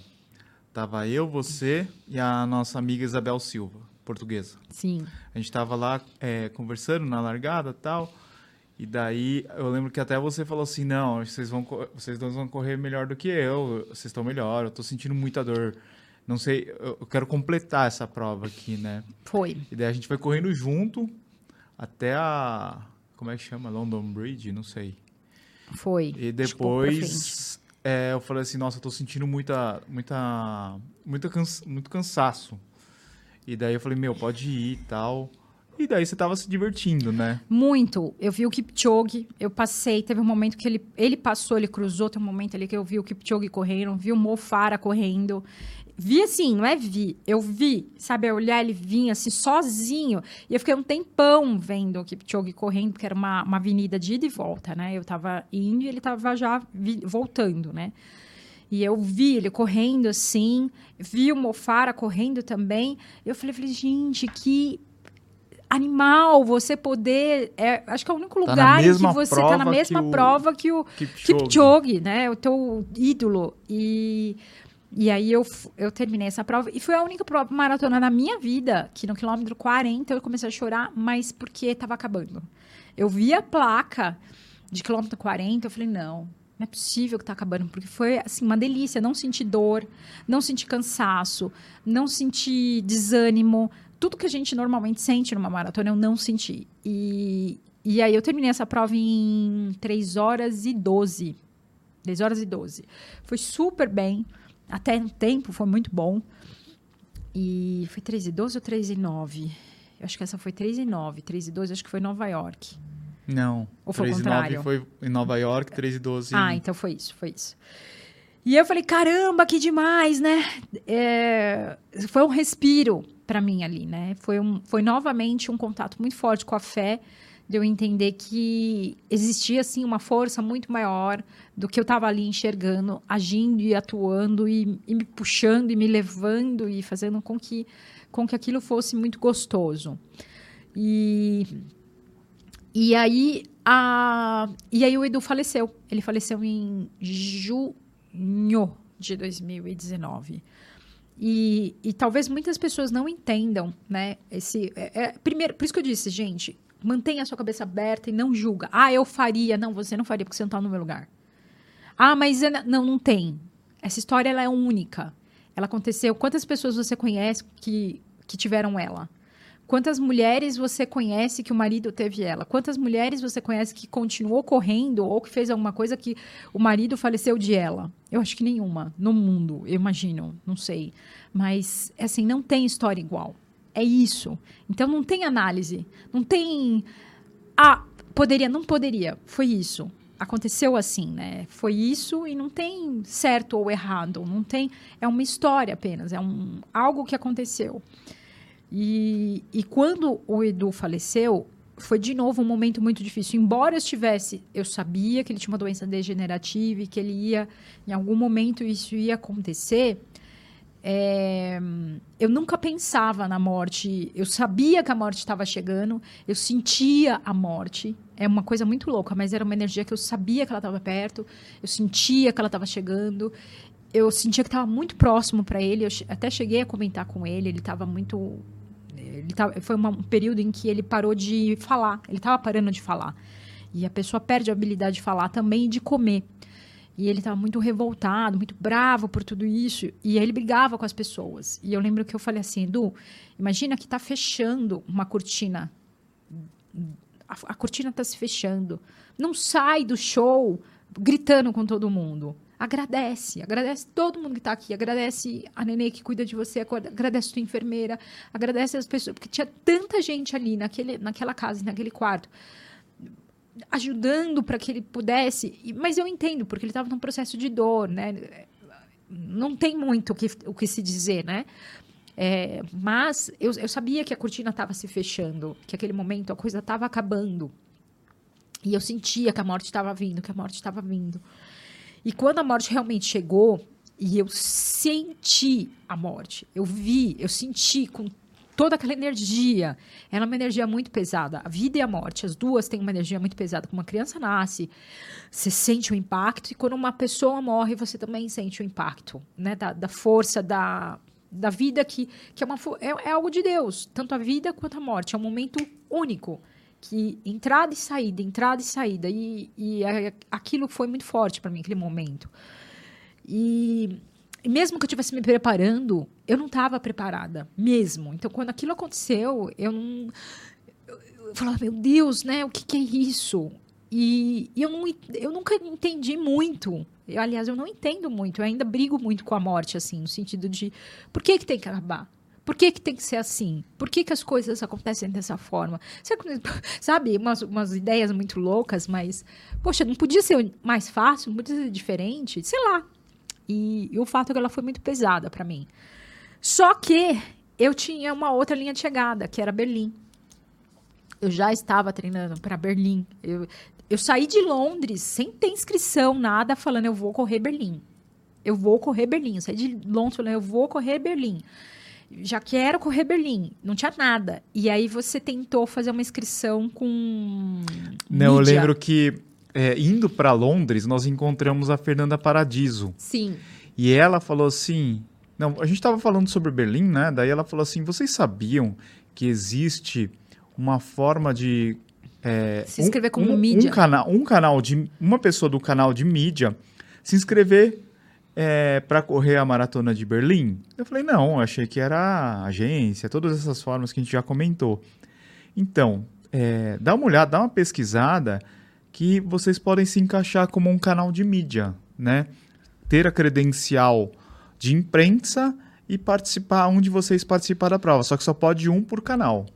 tava eu, você e a nossa amiga Isabel Silva, portuguesa. Sim. A gente tava lá é, conversando na largada tal. E daí eu lembro que até você falou assim: não, vocês, vão, vocês dois vão correr melhor do que eu, vocês estão melhor, eu tô sentindo muita dor. Não sei, eu quero completar essa prova aqui, né? Foi. E daí a gente foi correndo junto até a. Como é que chama? London Bridge? Não sei. Foi. E depois é, eu falei assim, nossa, eu tô sentindo muita, muita, muita cansa muito cansaço. E daí eu falei, meu, pode ir e tal. E daí você tava se divertindo, né? Muito. Eu vi o Kipchoge, eu passei, teve um momento que ele, ele passou, ele cruzou, tem um momento ali que eu vi o Kipchoge correndo, vi o Mofara correndo. Vi assim, não é vi, eu vi, sabe, a olhar ele vinha assim, sozinho. E eu fiquei um tempão vendo o Kipchoge correndo, porque era uma, uma avenida de ida e volta, né? Eu tava indo e ele tava já vi, voltando, né? E eu vi ele correndo assim, vi o Mofara correndo também. Eu falei, falei, gente, que animal você poder. É, acho que é o único tá lugar em que você está na mesma que prova que o Kipchoge. Kipchoge, né? O teu ídolo. E e aí eu, eu terminei essa prova. E foi a única prova maratona na minha vida que no quilômetro 40 eu comecei a chorar, mas porque estava acabando. Eu vi a placa de quilômetro 40, eu falei, não, não é possível que tá acabando, porque foi assim uma delícia, não senti dor, não senti cansaço, não senti desânimo, tudo que a gente normalmente sente numa maratona eu não senti. E, e aí eu terminei essa prova em 3 horas e 12. 3 horas e 12. Foi super bem. Até no tempo foi muito bom. E foi 3 e 12 ou 3 e 9? Eu acho que essa foi 3 e 9. 3 e 12 acho que foi Nova York. Não. Ou foi 3 o contrário? 9 foi em Nova York, 3 e 12. Ah, então foi isso, foi isso. E eu falei, caramba, que demais, né? É, foi um respiro para mim ali, né? Foi, um, foi novamente um contato muito forte com a fé de eu entender que existia assim uma força muito maior do que eu estava ali enxergando, agindo e atuando e, e, me puxando e me levando e fazendo com que com que aquilo fosse muito gostoso. E e aí a e aí o Edu faleceu. Ele faleceu em junho de 2019. E, e talvez muitas pessoas não entendam, né? Esse, é, é, primeiro, por isso que eu disse, gente, mantenha a sua cabeça aberta e não julga. Ah, eu faria. Não, você não faria porque você não está no meu lugar. Ah, mas é, não, não tem. Essa história ela é única. Ela aconteceu. Quantas pessoas você conhece que, que tiveram ela? Quantas mulheres você conhece que o marido teve ela? Quantas mulheres você conhece que continuou correndo ou que fez alguma coisa que o marido faleceu de ela? Eu acho que nenhuma no mundo, eu imagino, não sei. Mas, assim, não tem história igual. É isso. Então não tem análise. Não tem. Ah, poderia, não poderia. Foi isso. Aconteceu assim, né? Foi isso e não tem certo ou errado. Não tem. É uma história apenas. É um, algo que aconteceu. E, e quando o Edu faleceu, foi de novo um momento muito difícil. Embora eu estivesse, eu sabia que ele tinha uma doença degenerativa e que ele ia, em algum momento, isso ia acontecer. É, eu nunca pensava na morte. Eu sabia que a morte estava chegando. Eu sentia a morte. É uma coisa muito louca, mas era uma energia que eu sabia que ela estava perto. Eu sentia que ela estava chegando. Eu sentia que estava muito próximo para ele. Eu até cheguei a comentar com ele. Ele estava muito ele tava, foi uma, um período em que ele parou de falar, ele estava parando de falar. E a pessoa perde a habilidade de falar também e de comer. E ele estava muito revoltado, muito bravo por tudo isso. E ele brigava com as pessoas. E eu lembro que eu falei assim, Edu, imagina que está fechando uma cortina. A, a cortina está se fechando. Não sai do show gritando com todo mundo agradece, agradece todo mundo que está aqui, agradece a nenê que cuida de você, agradece a tua enfermeira, agradece as pessoas, porque tinha tanta gente ali naquele, naquela casa, naquele quarto, ajudando para que ele pudesse, mas eu entendo, porque ele estava num processo de dor, né? Não tem muito o que, o que se dizer, né? É, mas eu, eu sabia que a cortina estava se fechando, que aquele momento a coisa estava acabando. E eu sentia que a morte estava vindo, que a morte estava vindo. E quando a morte realmente chegou, e eu senti a morte, eu vi, eu senti com toda aquela energia. Era uma energia muito pesada. A vida e a morte, as duas têm uma energia muito pesada. Quando uma criança nasce, você sente o impacto, e quando uma pessoa morre, você também sente o impacto, né? Da, da força, da, da vida que, que é, uma, é, é algo de Deus. Tanto a vida quanto a morte. É um momento único que entrada e saída, entrada e saída, e, e aquilo foi muito forte para mim, aquele momento. E mesmo que eu estivesse me preparando, eu não estava preparada, mesmo. Então, quando aquilo aconteceu, eu não. Eu, eu falava, meu Deus, né? O que, que é isso? E, e, eu, não, eu nunca entendi muito. Eu, aliás, eu não entendo muito. Eu ainda brigo muito com a morte, assim, no sentido de por que, que tem que acabar? Por que, que tem que ser assim? Por que, que as coisas acontecem dessa forma? Sabe, umas, umas ideias muito loucas, mas, poxa, não podia ser mais fácil, não podia ser diferente? Sei lá. E, e o fato é que ela foi muito pesada para mim. Só que eu tinha uma outra linha de chegada, que era Berlim. Eu já estava treinando para Berlim. Eu, eu saí de Londres sem ter inscrição, nada, falando eu vou correr Berlim. Eu vou correr Berlim. Eu saí de Londres falando eu vou correr Berlim já quero correr Berlim, não tinha nada. E aí você tentou fazer uma inscrição com. Não, mídia. eu lembro que é, indo para Londres, nós encontramos a Fernanda Paradiso. Sim. E ela falou assim. Não, a gente estava falando sobre Berlim, né? Daí ela falou assim: vocês sabiam que existe uma forma de. É, se inscrever um, como um, mídia? Um, cana um canal de. Uma pessoa do canal de mídia se inscrever é, para correr a maratona de Berlim? Eu falei, não, achei que era agência, todas essas formas que a gente já comentou. Então, é, dá uma olhada, dá uma pesquisada que vocês podem se encaixar como um canal de mídia, né? Ter a credencial de imprensa e participar onde vocês participaram da prova, só que só pode um por canal.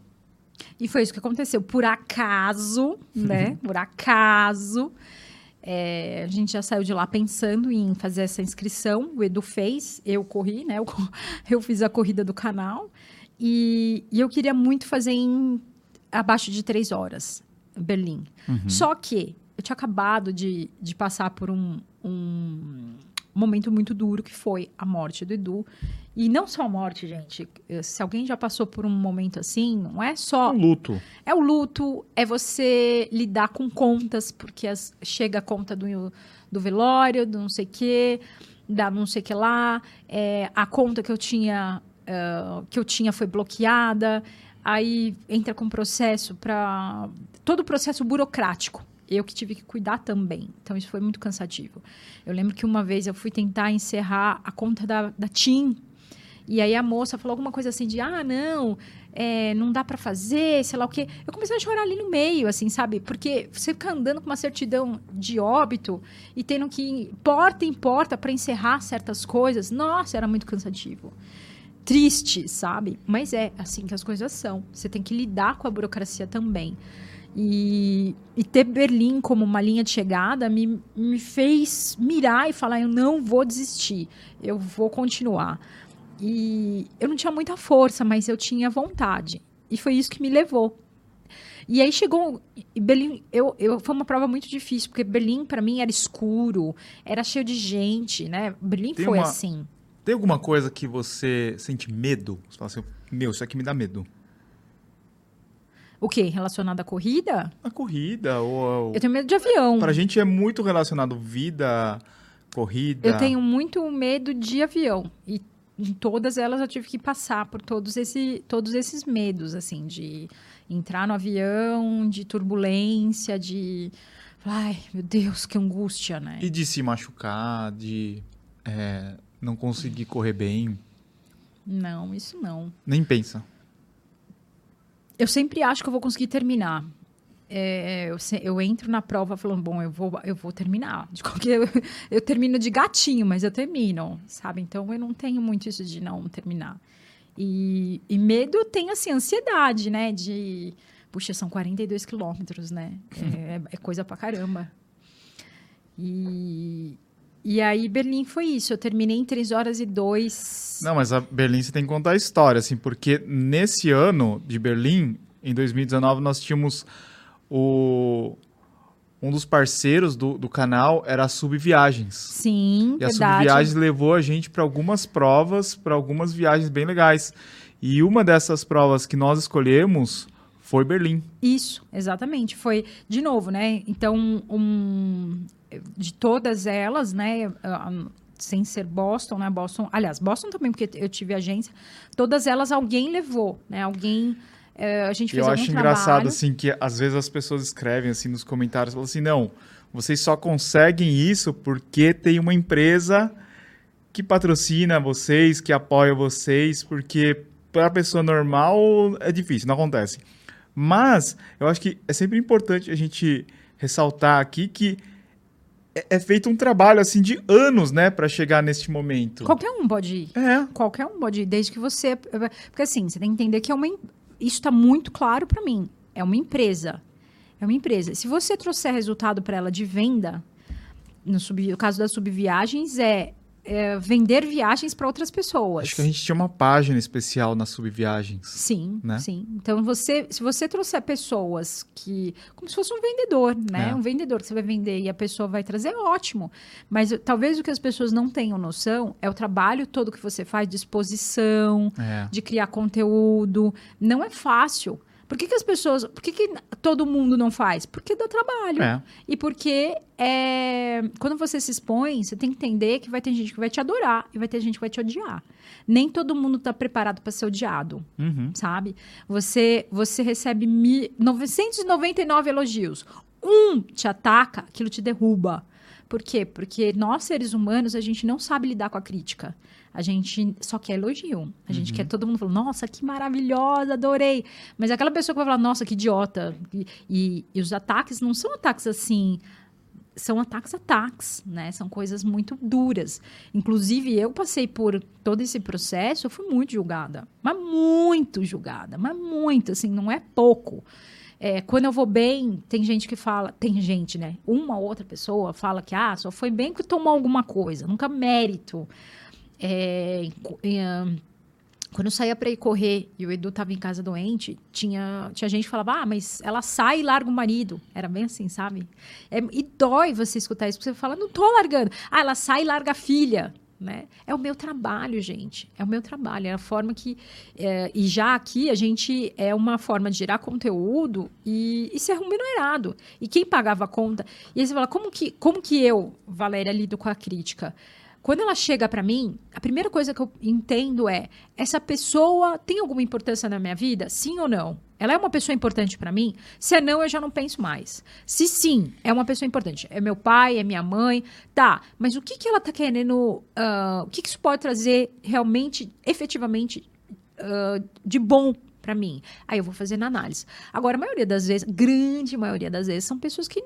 E foi isso que aconteceu. Por acaso, né? Por acaso, é, a gente já saiu de lá pensando em fazer essa inscrição. O Edu fez, eu corri, né? Eu, eu fiz a corrida do canal. E, e, eu queria muito fazer em abaixo de três horas. Berlim. Só que eu tinha acabado de, de passar por um, um momento muito duro que foi a morte do Edu. E não só a morte, gente. Se alguém já passou por um momento assim, não é só. Um luto. É o luto, é você lidar com contas, porque as- chega a conta do, do velório, do não sei o quê, da não sei o que lá. é, a conta que eu tinha eh, que eu tinha foi bloqueada. Aí entra com processo para todo o processo burocrático. Eu que tive que cuidar também. Então isso foi muito cansativo. Eu lembro que uma vez eu fui tentar encerrar a conta da, da TIM. E aí a moça falou alguma coisa assim de, ah, não, é, não dá para fazer, sei lá o quê. Eu comecei a chorar ali no meio, assim, sabe? Porque você fica andando com uma certidão de óbito e tendo que ir porta em porta para encerrar certas coisas. Nossa, era muito cansativo. Triste, sabe? Mas é assim que as coisas são. Você tem que lidar com a burocracia também. E, e ter Berlim como uma linha de chegada me, me fez mirar e falar: eu não vou desistir, eu vou continuar. E eu não tinha muita força, mas eu tinha vontade. E foi isso que me levou. E aí chegou. e Berlim, eu, eu, foi uma prova muito difícil, porque Berlim, para mim, era escuro, era cheio de gente, né? Berlim Tem foi uma- assim. Tem alguma coisa que você sente medo? Você fala assim, meu, isso aqui me dá medo. O quê? Relacionado à corrida? A corrida, ou... Eu tenho medo de avião. Pra gente é muito relacionado vida, corrida. Eu tenho muito medo de avião. E em todas elas eu tive que passar por todos, esse, todos esses medos, assim, de entrar no avião, de turbulência, de. Ai, meu Deus, que angústia, né? E de se machucar, de é, não conseguir correr bem. Não, isso não. Nem pensa. Eu sempre acho que eu vou conseguir terminar. É, eu, se- eu entro na prova falando, bom, eu vou, eu vou terminar. De qualquer, eu, eu termino de gatinho, mas eu termino, sabe? Então eu não tenho muito isso de não terminar. E, e medo tem, assim, ansiedade, né? De, puxa, são 42 quilômetros, né? É, é coisa pra caramba. E, e aí Berlim foi isso. Eu terminei em 3 horas e 2. Não, mas a Berlim você tem que contar a história, assim, porque nesse ano de Berlim, em 2019, nós tínhamos o. Um dos parceiros do, do canal era a Subviagens. Sim, E a verdade. Subviagens levou a gente para algumas provas, para algumas viagens bem legais. E uma dessas provas que nós escolhemos foi Berlim. Isso, exatamente. Foi, de novo, né? Então, um, de todas elas, né? Sem ser Boston, né? Boston, aliás, Boston também, porque eu tive agência. Todas elas alguém levou, né? Alguém. eh, a gente fez eu acho trabalho. engraçado, assim, que às vezes as pessoas escrevem, assim, nos comentários, falam assim, não, vocês só conseguem isso porque tem uma empresa que patrocina vocês, que apoia vocês, porque para a pessoa normal é difícil, não acontece. Mas eu acho que é sempre importante a gente ressaltar aqui que é, é feito um trabalho, assim, de anos, né, para chegar neste momento. Qualquer um pode ir. É, Qualquer um pode ir, desde que você. Porque assim, você tem que entender que é uma. Isso está muito claro para mim. É uma empresa. É uma empresa. Se você trouxer resultado para ela de venda, no, sub, no caso das subviagens, é, é vender viagens para outras pessoas. acho que a gente tinha uma página especial nas subviagens. Sim, né? sim. Então, você, se você trouxer pessoas que. Como se fosse um vendedor, né? É. Um vendedor que você vai vender e a pessoa vai trazer, ótimo. Mas talvez o que as pessoas não tenham noção é o trabalho todo que você faz de exposição, É. de criar conteúdo. Não é fácil. Por que, que as pessoas. Por que, que todo mundo não faz? Porque dá trabalho. É. E porque é, quando você se expõe, você tem que entender que vai ter gente que vai te adorar e vai ter gente que vai te odiar. Nem todo mundo está preparado para ser odiado Uhum. sabe? Você você recebe mi- 999 elogios. Um te ataca, aquilo te derruba. Por quê? Porque nós, seres humanos, a gente não sabe lidar com a crítica. A gente só quer elogio. A gente quer todo mundo falando, nossa, que maravilhosa, adorei. Mas aquela pessoa que vai falar, nossa, que idiota. E, e- e os ataques não são ataques assim. São ataques ataques, né? São coisas muito duras. Inclusive, eu passei por todo esse processo, eu fui muito julgada. Mas muito julgada. Mas muito, assim, não é pouco. É, quando eu vou bem, tem gente que fala, tem gente, né? Uma outra pessoa fala que ah, só foi bem porque tomou alguma coisa, nunca mérito. É, em em, ah, quando eu saía para ir correr e o Edu tava em casa doente, tinha, tinha gente que falava, ah, mas ela sai e larga o marido. Era bem assim, sabe? É, e dói você escutar isso, porque você fala, não tô largando. Ah, ela sai e larga a filha. Né? É o meu trabalho, gente. É o meu trabalho. É a forma que. É, e já aqui a gente é uma forma de gerar conteúdo e, e ser remunerado. E quem pagava a conta. E aí você fala, como que, como que eu, Valéria, lido com a crítica? Quando ela chega para mim, a primeira coisa que eu entendo é: essa pessoa tem alguma importância na minha vida? Sim ou não? Ela é uma pessoa importante para mim? Se é não, eu já não penso mais. Se sim, é uma pessoa importante. É meu pai, é minha mãe. Tá, mas o que, que ela tá querendo. Uh, o que, que isso pode trazer realmente, efetivamente, uh, de bom para mim? Aí eu vou fazer na análise. Agora, a maioria das vezes, grande maioria das vezes, são pessoas que.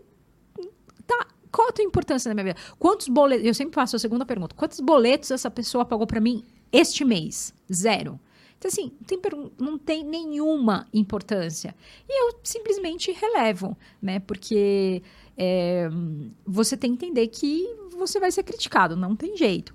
Qual a tua importância na minha vida? Quantos boletos. Eu sempre faço a segunda pergunta. Quantos boletos essa pessoa pagou para mim este mês? Zero. Então, assim, não tem, não tem nenhuma importância. E eu simplesmente relevo, né? Porque é, você tem que entender que você vai ser criticado, não tem jeito.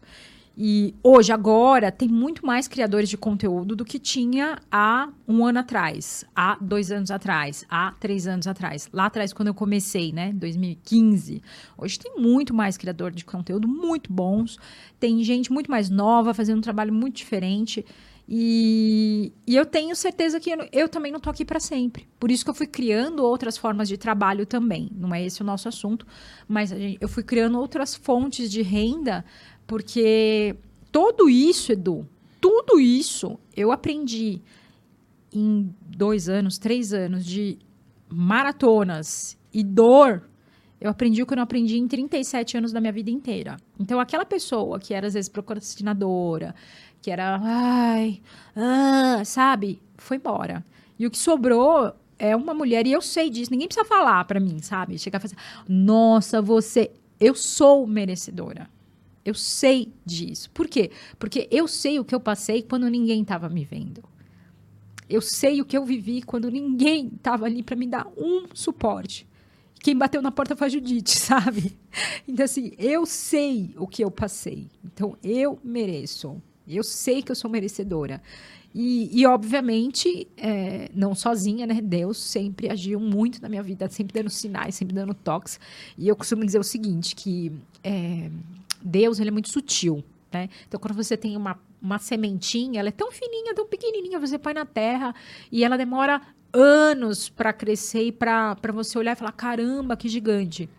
E hoje, agora, tem muito mais criadores de conteúdo do que tinha há um ano atrás, há dois anos atrás, há três anos atrás. Lá atrás, quando eu comecei, né, 2015. Hoje tem muito mais criador de conteúdo muito bons. Tem gente muito mais nova fazendo um trabalho muito diferente. E, e eu tenho certeza que eu, eu também não estou aqui para sempre. Por isso que eu fui criando outras formas de trabalho também. Não é esse o nosso assunto, mas eu fui criando outras fontes de renda porque tudo isso, Edu, tudo isso eu aprendi em dois anos, três anos de maratonas e dor. Eu aprendi o que eu não aprendi em 37 anos da minha vida inteira. Então, aquela pessoa que era, às vezes, procrastinadora, que era, ai, ah, sabe? Foi embora. E o que sobrou é uma mulher, e eu sei disso, ninguém precisa falar para mim, sabe? Chegar e falar, nossa, você. Eu sou merecedora. Eu sei disso. Por quê? Porque eu sei o que eu passei quando ninguém estava me vendo. Eu sei o que eu vivi quando ninguém estava ali para me dar um suporte. Quem bateu na porta foi a Judite, sabe? Então, assim, eu sei o que eu passei. Então, eu mereço. Eu sei que eu sou merecedora. E, e obviamente, é, não sozinha, né? Deus sempre agiu muito na minha vida, sempre dando sinais, sempre dando toques. E eu costumo dizer o seguinte, que é, Deus ele é muito sutil. Né? Então, quando você tem uma, uma sementinha, ela é tão fininha, tão pequenininha, você põe na terra e ela demora anos para crescer e para você olhar e falar: caramba, que gigante.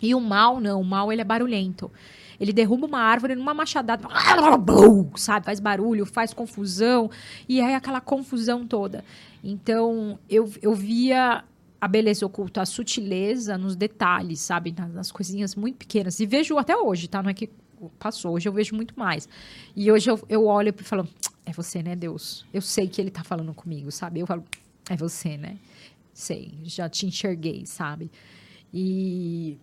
E o mal, não, o mal ele é barulhento. Ele derruba uma árvore numa machadada, sabe? Faz barulho, faz confusão, e é aquela confusão toda. Então, eu, eu via a beleza oculta, a sutileza nos detalhes, sabe? Nas, coisinhas muito pequenas. E vejo até hoje, tá? Não é que passou, hoje eu vejo muito mais. E hoje eu, eu olho e falo, é você, né, Deus? Eu sei que ele tá falando comigo, sabe? Eu falo, é você, né? Sei, já te enxerguei, sabe? E,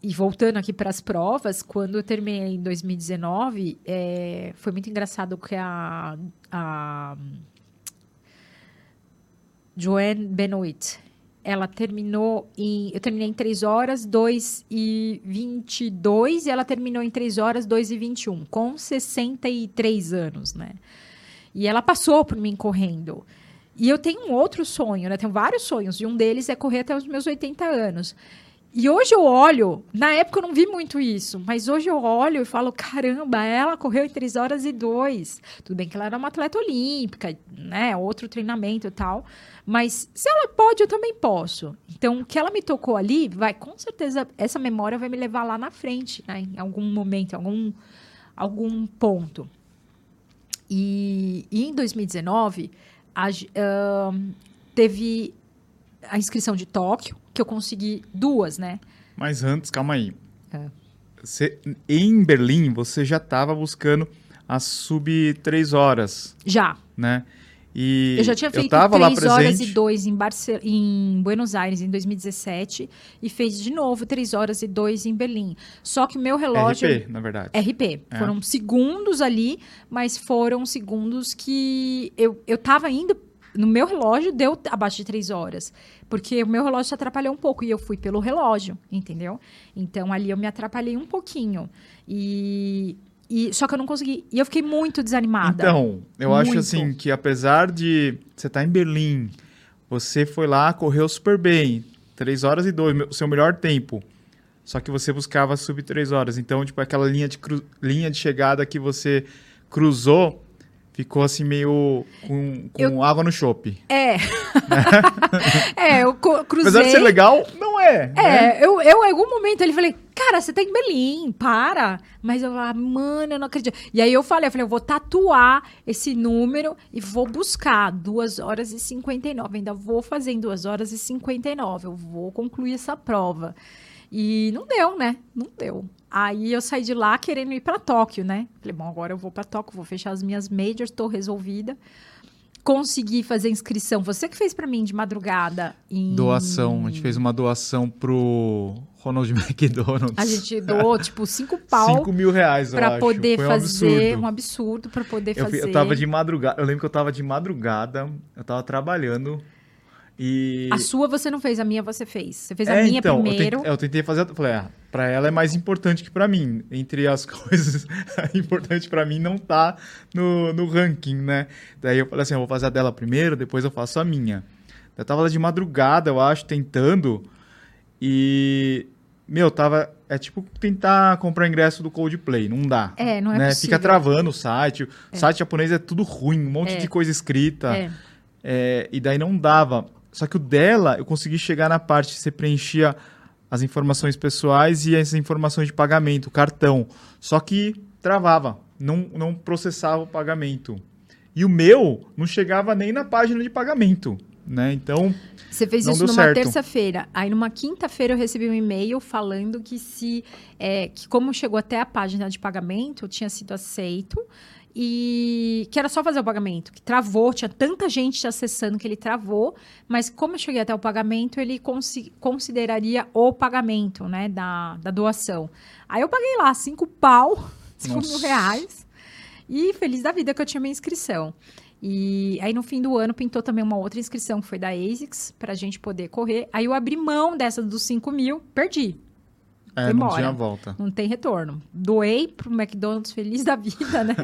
e voltando aqui para as provas, quando eu terminei em 2019, é, foi muito engraçado que a, a Joanne Benoit, ela terminou em. Eu terminei em 3 horas, 2 e 22, e ela terminou em 3 horas, 2 e 21, com 63 anos, né? E ela passou por mim correndo. E eu tenho um outro sonho, né? Tenho vários sonhos, e um deles é correr até os meus 80 anos. E hoje eu olho, na época eu não vi muito isso, mas hoje eu olho e falo: caramba, ela correu em 3 horas e 2. Tudo bem que ela era uma atleta olímpica, né? Outro treinamento e tal. Mas se ela pode, eu também posso. Então, o que ela me tocou ali, vai, com certeza, essa memória vai me levar lá na frente, né? Em algum momento, em algum, algum ponto. E, e em 2019, a, uh, teve a inscrição de Tóquio, que eu consegui duas, né? Mas antes, calma aí. É. Você, em Berlim, você já estava buscando a sub 3 horas. Já. Né? E eu já tinha feito 3 horas e 2 em, Barce em Buenos Aires em 2017 e fez de novo 3 horas e 2 em Berlim. Só que o meu relógio. RP, na verdade. RP. É. Foram segundos ali, mas foram segundos que eu, eu tava indo. No meu relógio deu abaixo de 3 horas. Porque o meu relógio se atrapalhou um pouco e eu fui pelo relógio, entendeu? Então ali eu me atrapalhei um pouquinho. E E, só que eu não consegui. E eu fiquei muito desanimada. Então, eu acho Muito. assim que apesar de você estar em Berlim, você foi lá, correu super bem, 3 horas e 2, o seu melhor tempo. Só que você buscava sub 3 horas. Então, tipo, aquela linha de, linha de chegada que você cruzou ficou assim meio com, com água no chope. É. é, eu cruzei. Apesar de ser legal, não é. né? É, eu, eu em algum momento ele falei, cara, você tá em Berlim, para. Mas eu falei, mano, eu não acredito. E aí eu falei, eu falei, eu vou tatuar esse número e vou buscar 2 horas e 59. Ainda vou fazer em 2 horas e 59. Eu vou concluir essa prova. E não deu, né? Não deu. Aí eu saí de lá querendo ir pra Tóquio, né? Falei, bom, agora eu vou pra Tóquio, vou fechar as minhas majors, tô resolvida. Consegui fazer inscrição. Você que fez pra mim de madrugada em Doação. A gente fez uma doação pro Ronald McDonald's. A gente doou, tipo, cinco pau 5 mil reais, eu pra acho. poder Foi um fazer. absurdo. Um absurdo pra poder Eu, fazer. eu tava de madrugada. Eu lembro que eu tava de madrugada, eu tava trabalhando e. A sua você não fez, a minha você fez. Você fez É, a minha então, eu primeiro. tentei, eu tentei fazer. eu Falei, ah, pra ela é mais importante que pra mim. Entre as coisas, importante pra mim não tá no, no ranking, né? Daí eu falei assim: eu vou fazer a dela primeiro, depois eu faço a minha. Eu tava lá de madrugada, eu acho, tentando. E. Meu, tava. É tipo tentar comprar ingresso do Coldplay, não dá. É, não é né? possível. Fica travando o site. O site japonês é tudo ruim, um monte É. de coisa escrita. É. É, e daí não dava. Só que o dela, eu consegui chegar na parte que você preenchia as informações pessoais e as informações de pagamento, o cartão. Só que travava, não, não processava o pagamento. E o meu não chegava nem na página de pagamento, né? Então, Você fez isso numa terça-feira. Aí numa quinta-feira eu recebi um e-mail falando que se é, que como chegou até a página de pagamento, tinha sido aceito e que era só fazer o pagamento, que travou, tinha tanta gente acessando que ele travou, mas como eu cheguei até o pagamento, ele consi- consideraria o pagamento, né, da, da doação. Aí eu paguei lá cinco pau, cinco mil reais, e feliz da vida que eu tinha minha inscrição. E aí no fim do ano pintou também uma outra inscrição que foi da ASICS pra gente poder correr. Aí eu abri mão dessa dos 5 mil, perdi. É, Foi não tinha volta. Não tem retorno. Doei pro McDonald's feliz da vida, né?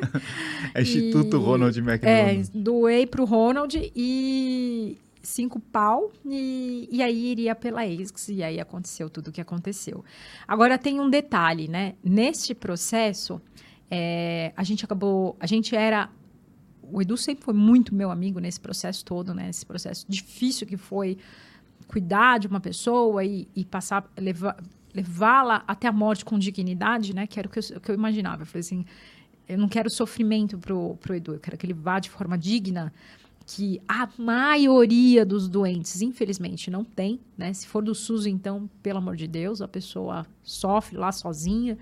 É Instituto E- Ronald é, McDonald. doei pro Ronald e cinco pau e, e aí iria pela ASICS e aí aconteceu tudo o que aconteceu. Agora tem um detalhe, né? Neste processo, é, a gente acabou, a gente era o Edu sempre foi muito meu amigo nesse processo todo, né? Esse processo difícil que foi cuidar de uma pessoa e, e passar, levar, levá-la até a morte com dignidade, né? Que era o que eu, que eu imaginava. Eu falei assim, eu não quero sofrimento pro, pro Edu, eu quero que ele vá de forma digna, que a maioria dos doentes, infelizmente, não tem, né? Se for do SUS, então, pelo amor de Deus, a pessoa sofre lá sozinha.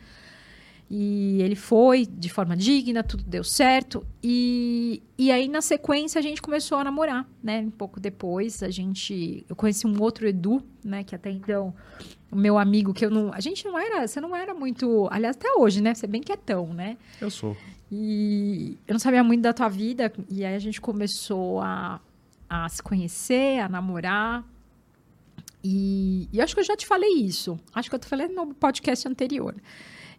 E ele foi de forma digna, tudo deu certo. E, e aí, na sequência, a gente começou a namorar, né? Um pouco depois, a gente... Eu conheci um outro Edu, né? Que até então, o meu amigo, que eu não... A gente não era... Você não era muito... Aliás, até hoje, né? Você é bem quietão, né? Eu sou. E eu não sabia muito da tua vida. E aí, a gente começou a, a se conhecer, a namorar. E, e eu acho que eu já te falei isso. Acho que eu te falei no podcast anterior.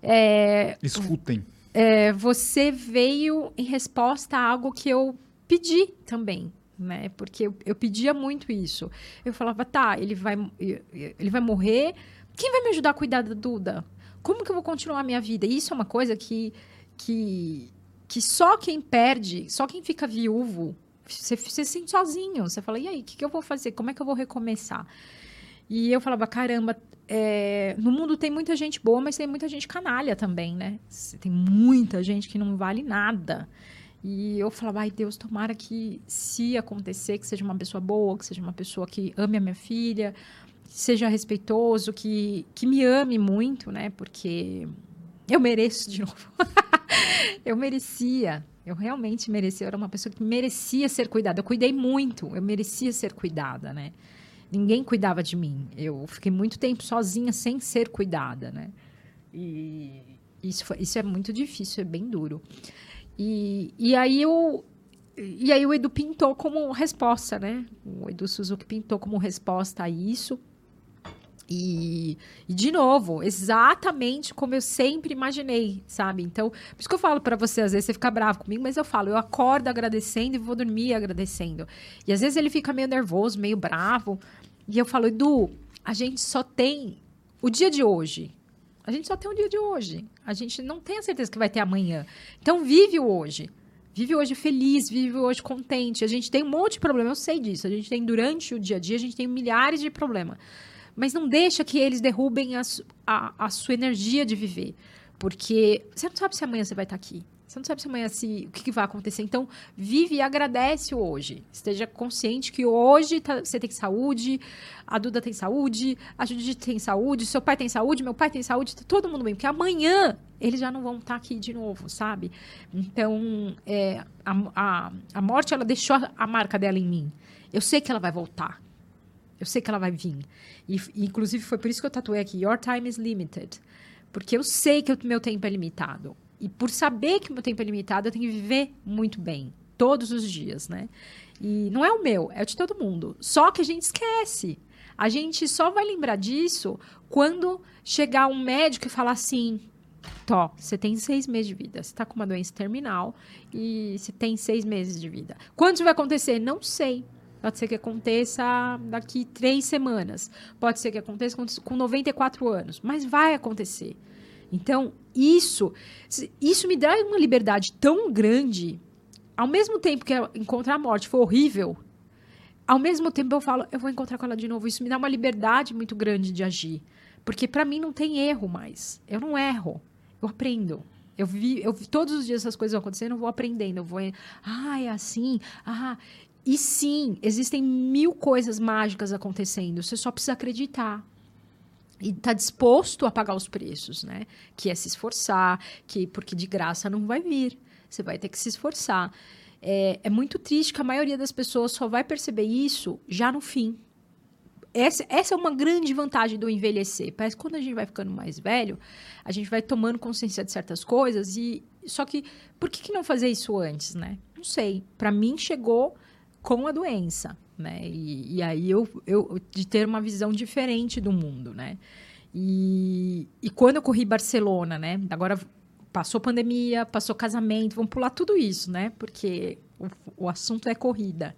É, Escutem. é, você veio em resposta a algo que eu pedi também, né? Porque eu, eu pedia muito isso. Eu falava, tá, ele vai, ele vai morrer. Quem vai me ajudar a cuidar da Duda? Como que eu vou continuar a minha vida? E isso é uma coisa que, que, que só quem perde, só quem fica viúvo, você, você se sente sozinho. Você fala, e aí, o que, que eu vou fazer? Como é que eu vou recomeçar? E eu falava, caramba, é, no mundo tem muita gente boa, mas tem muita gente canalha também, né? Tem muita gente que não vale nada. E eu falava, ai Deus, tomara que se acontecer, que seja uma pessoa boa, que seja uma pessoa que ame a minha filha, que seja respeitoso, que, que me ame muito, né? Porque eu mereço de novo. eu merecia. Eu realmente merecia. Eu era uma pessoa que merecia ser cuidada. Eu cuidei muito. Eu merecia ser cuidada, né? Ninguém cuidava de mim. Eu fiquei muito tempo sozinha sem ser cuidada, né? E isso, foi- isso é muito difícil, é bem duro. E, e aí eu e aí o Edu pintou como resposta, né? O Edu Suzuki pintou como resposta a isso. E, e, de novo, exatamente como eu sempre imaginei, sabe? Então, por isso que eu falo para você, às vezes você fica bravo comigo, mas eu falo, eu acordo agradecendo e vou dormir agradecendo. E às vezes ele fica meio nervoso, meio bravo. E eu falo, Edu, a gente só tem o dia de hoje. A gente só tem o dia de hoje. A gente não tem a certeza que vai ter amanhã. Então, vive o hoje. Vive hoje feliz, vive hoje contente. A gente tem um monte de problema, eu sei disso. A gente tem durante o dia a dia, a gente tem milhares de problemas. Mas não deixa que eles derrubem a, a, a sua energia de viver. Porque você não sabe se amanhã você vai estar aqui. Você não sabe se amanhã se, o que, que, vai acontecer. Então, vive e agradece hoje. Esteja consciente que hoje tá, você tem saúde, a Duda tem saúde, a Judite tem saúde, seu pai tem saúde, meu pai tem saúde, tá todo mundo bem. Porque amanhã eles já não vão estar tá aqui de novo, sabe? Então, é, a, a, a morte, ela deixou a marca dela em mim. Eu sei que ela vai voltar. Eu sei que ela vai vir. E, inclusive, foi por isso que eu tatuei aqui: Your time is limited. Porque eu sei que o meu tempo é limitado. E por saber que o meu tempo é limitado, eu tenho que viver muito bem, todos os dias, né? E não é o meu, é o de todo mundo. Só que a gente esquece. A gente só vai lembrar disso quando chegar um médico e falar assim: Tó, você tem seis meses de vida. Você está com uma doença terminal e você tem seis meses de vida. Quando isso vai acontecer? Não sei. Pode ser que aconteça daqui três semanas. Pode ser que aconteça com 94 anos. Mas vai acontecer. Então, isso, isso me dá uma liberdade tão grande. Ao mesmo tempo que encontrar a morte foi horrível, ao mesmo tempo eu falo, eu vou encontrar com ela de novo. Isso me dá uma liberdade muito grande de agir. Porque para mim não tem erro mais. Eu não erro. Eu aprendo. Eu vi, eu vi todos os dias essas coisas acontecendo, eu vou aprendendo, eu vou, ah, é assim. Ah, e sim, existem mil coisas mágicas acontecendo. Você só precisa acreditar e está disposto a pagar os preços, né? Que é se esforçar, que porque de graça não vai vir, você vai ter que se esforçar. É, é muito triste que a maioria das pessoas só vai perceber isso já no fim. Essa, essa é uma grande vantagem do envelhecer. Parece que quando a gente vai ficando mais velho, a gente vai tomando consciência de certas coisas e só que por que, que não fazer isso antes, né? Não sei. Para mim chegou com a doença né? E, e aí eu, eu de ter uma visão diferente do mundo, né? E, e quando eu corri Barcelona, né? Agora passou pandemia, passou casamento, vamos pular tudo isso, né? Porque o, o assunto é corrida.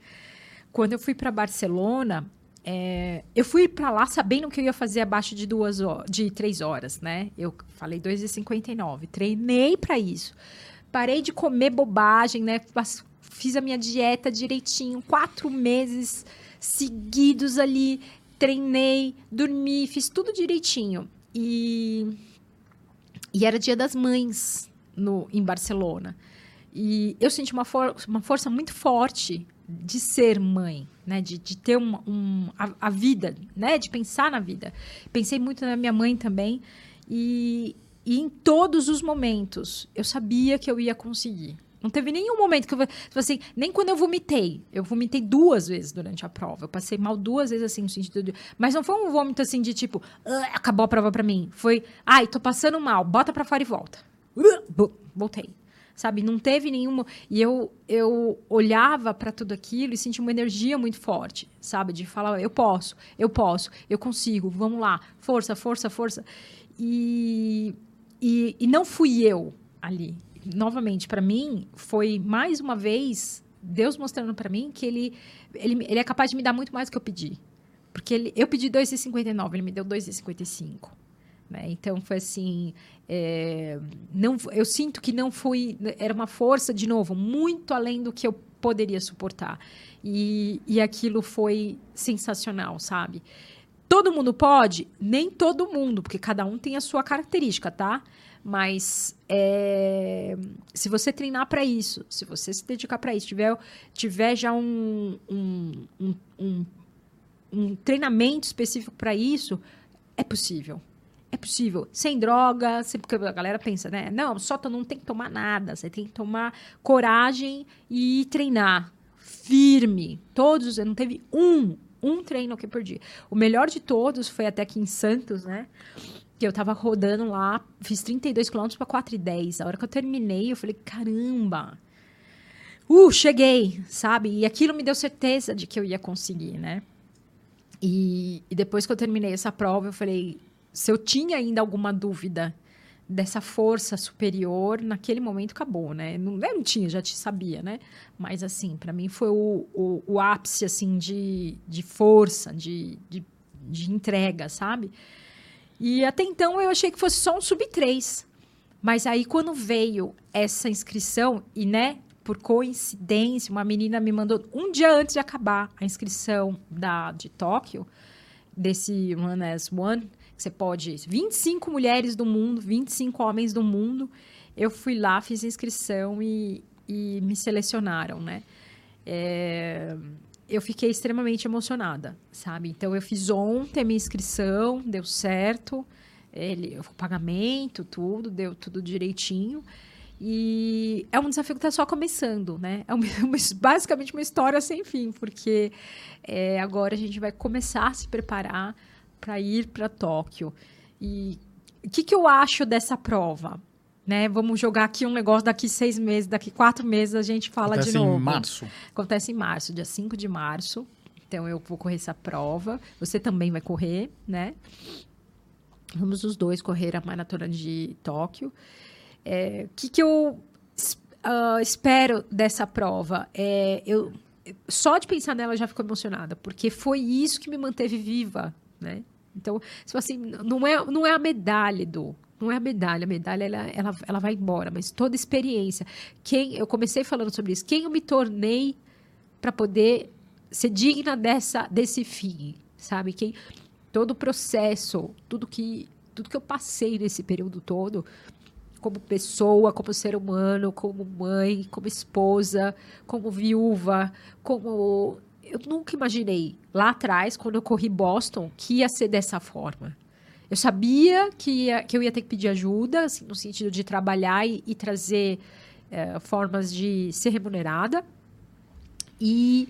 Quando eu fui para Barcelona, é, eu fui para lá sabendo que eu ia fazer abaixo de duas de três horas, né? Eu falei 2,59. Treinei para isso. Parei de comer bobagem, né? Fiz a minha dieta direitinho, quatro meses seguidos ali, treinei, dormi, fiz tudo direitinho. E, e era dia das mães no, em Barcelona. E eu senti uma, for uma força muito forte de ser mãe, né? De, de ter um, um a, a, vida, né? De pensar na vida. Pensei muito na minha mãe também. E, e em todos os momentos eu sabia que eu ia conseguir. Não teve nenhum momento que eu. Tipo assim, nem quando eu vomitei. Eu vomitei duas vezes durante a prova. Eu passei mal duas vezes, assim, no sentido de. Mas não foi um vômito assim de tipo, ah, acabou a prova pra mim. Foi, ai, tô passando mal, bota pra fora e volta. Voltei. Sabe? Não teve nenhuma. E eu, eu olhava para tudo aquilo e sentia uma energia muito forte, sabe? De falar, eu posso, eu posso, eu consigo, vamos lá, força, força, força. E, e, e não fui eu ali novamente, para mim, foi mais uma vez Deus mostrando para mim que ele, ele, ele é capaz de me dar muito mais do que eu pedi. Porque ele, eu pedi 2,59, ele me deu 2,55. Né? Então, foi assim... É, não, eu sinto que não foi... Era uma força, de novo, muito além do que eu poderia suportar. E, e aquilo foi sensacional, sabe? Todo mundo pode? Nem todo mundo, porque cada um tem a sua característica, tá? Mas é, se você treinar para isso, se você se dedicar para isso, tiver, tiver já um, um, um, um, um treinamento específico para isso, é possível. É possível. Sem droga, porque a galera pensa, né? Não, só tu não tem que tomar nada. Você tem que tomar coragem e treinar. Firme. Todos, não teve um, um treino que eu perdi. O melhor de todos foi até aqui em Santos, né? Que eu tava rodando lá, fiz 32 quilômetros para 4,10. A hora que eu terminei, eu falei, caramba! Uh, cheguei, sabe? E aquilo me deu certeza de que eu ia conseguir, né? E, e depois que eu terminei essa prova, eu falei, se eu tinha ainda alguma dúvida dessa força superior, naquele momento acabou, né? Não, eu não tinha, já te sabia, né? Mas, assim, para mim foi o, o, o, ápice, assim, de, de força, de, de, de, entrega, sabe? E até então eu achei que fosse só um sub-3. Mas aí, quando veio essa inscrição, e, né, por coincidência, uma menina me mandou um dia antes de acabar a inscrição da, de Tóquio, desse One as One, você pode. 25 mulheres do mundo, 25 homens do mundo. Eu fui lá, fiz inscrição e, e me selecionaram, né? É, eu fiquei extremamente emocionada, sabe? Então, eu fiz ontem a minha inscrição, deu certo. Ele, o pagamento, tudo, deu tudo direitinho. E é um desafio que está só começando, né? É uma, basicamente uma história sem fim, porque é, agora a gente vai começar a se preparar para ir para Tóquio. E o que, que eu acho dessa prova? Né? Vamos jogar aqui um negócio daqui seis meses, daqui quatro meses a gente fala Acontece de novo. em março. Acontece em março, dia 5 de março. Então eu vou correr essa prova. Você também vai correr, né? Vamos os dois correr a maratona de Tóquio. O é, que, que eu uh, espero dessa prova? É, eu, só de pensar nela já fico emocionada, porque foi isso que me manteve viva, né? Então, se assim, não é, não é a medalha do, não é a medalha, a medalha ela, ela, ela vai embora, mas toda experiência. Quem eu comecei falando sobre isso, quem eu me tornei para poder ser digna dessa desse fim, sabe? Quem todo o processo, tudo que tudo que eu passei nesse período todo, como pessoa, como ser humano, como mãe, como esposa, como viúva, como eu nunca imaginei lá atrás, quando eu corri Boston, que ia ser dessa forma. Eu sabia que, ia, que eu ia ter que pedir ajuda, assim, no sentido de trabalhar e, e trazer é, formas de ser remunerada. E,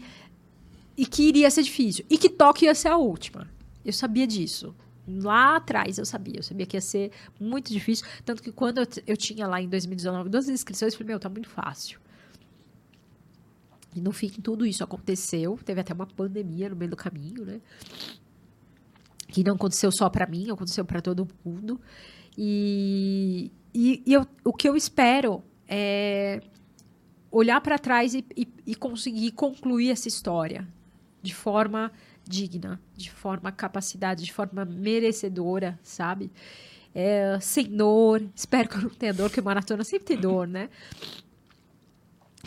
e que iria ser difícil. E que Tóquio ia ser a última. Eu sabia disso. Lá atrás eu sabia. Eu sabia que ia ser muito difícil. Tanto que quando eu, eu tinha lá em 2019 duas inscrições, eu falei, meu, tá muito fácil. E no fim, tudo isso aconteceu. Teve até uma pandemia no meio do caminho, né? Que não aconteceu só para mim, aconteceu para todo mundo. E, e, e eu, o que eu espero é olhar para trás e, e, e, conseguir concluir essa história de forma digna, de forma capacidade, de forma merecedora, sabe? É, sem dor. Espero que eu não tenha dor, porque maratona sempre tem dor, né?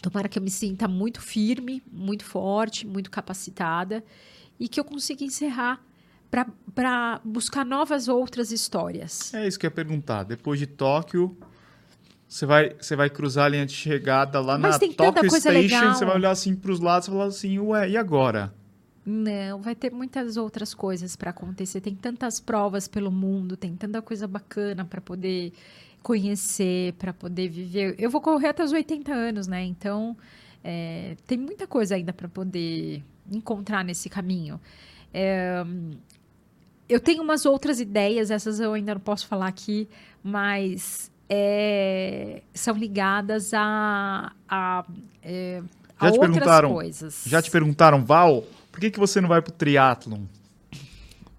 Tomara que eu me sinta muito firme, muito forte, muito capacitada e que eu consiga encerrar para buscar novas outras histórias. É isso que eu ia perguntar. Depois de Tóquio, você vai, você vai cruzar a linha de chegada lá Mas na tem Tóquio Station, legal. você vai olhar assim para os lados e falar assim, ué, e agora? Não, vai ter muitas outras coisas para acontecer. Tem tantas provas pelo mundo, tem tanta coisa bacana para poder conhecer, para poder viver. Eu vou correr até os 80 anos, né? Então, é, tem muita coisa ainda para poder encontrar nesse caminho. É, eu tenho umas outras ideias, essas eu ainda não posso falar aqui, mas é, são ligadas a, a, é, a já te outras perguntaram, coisas. Já te perguntaram, Val, por que, que você não vai para o triatlon?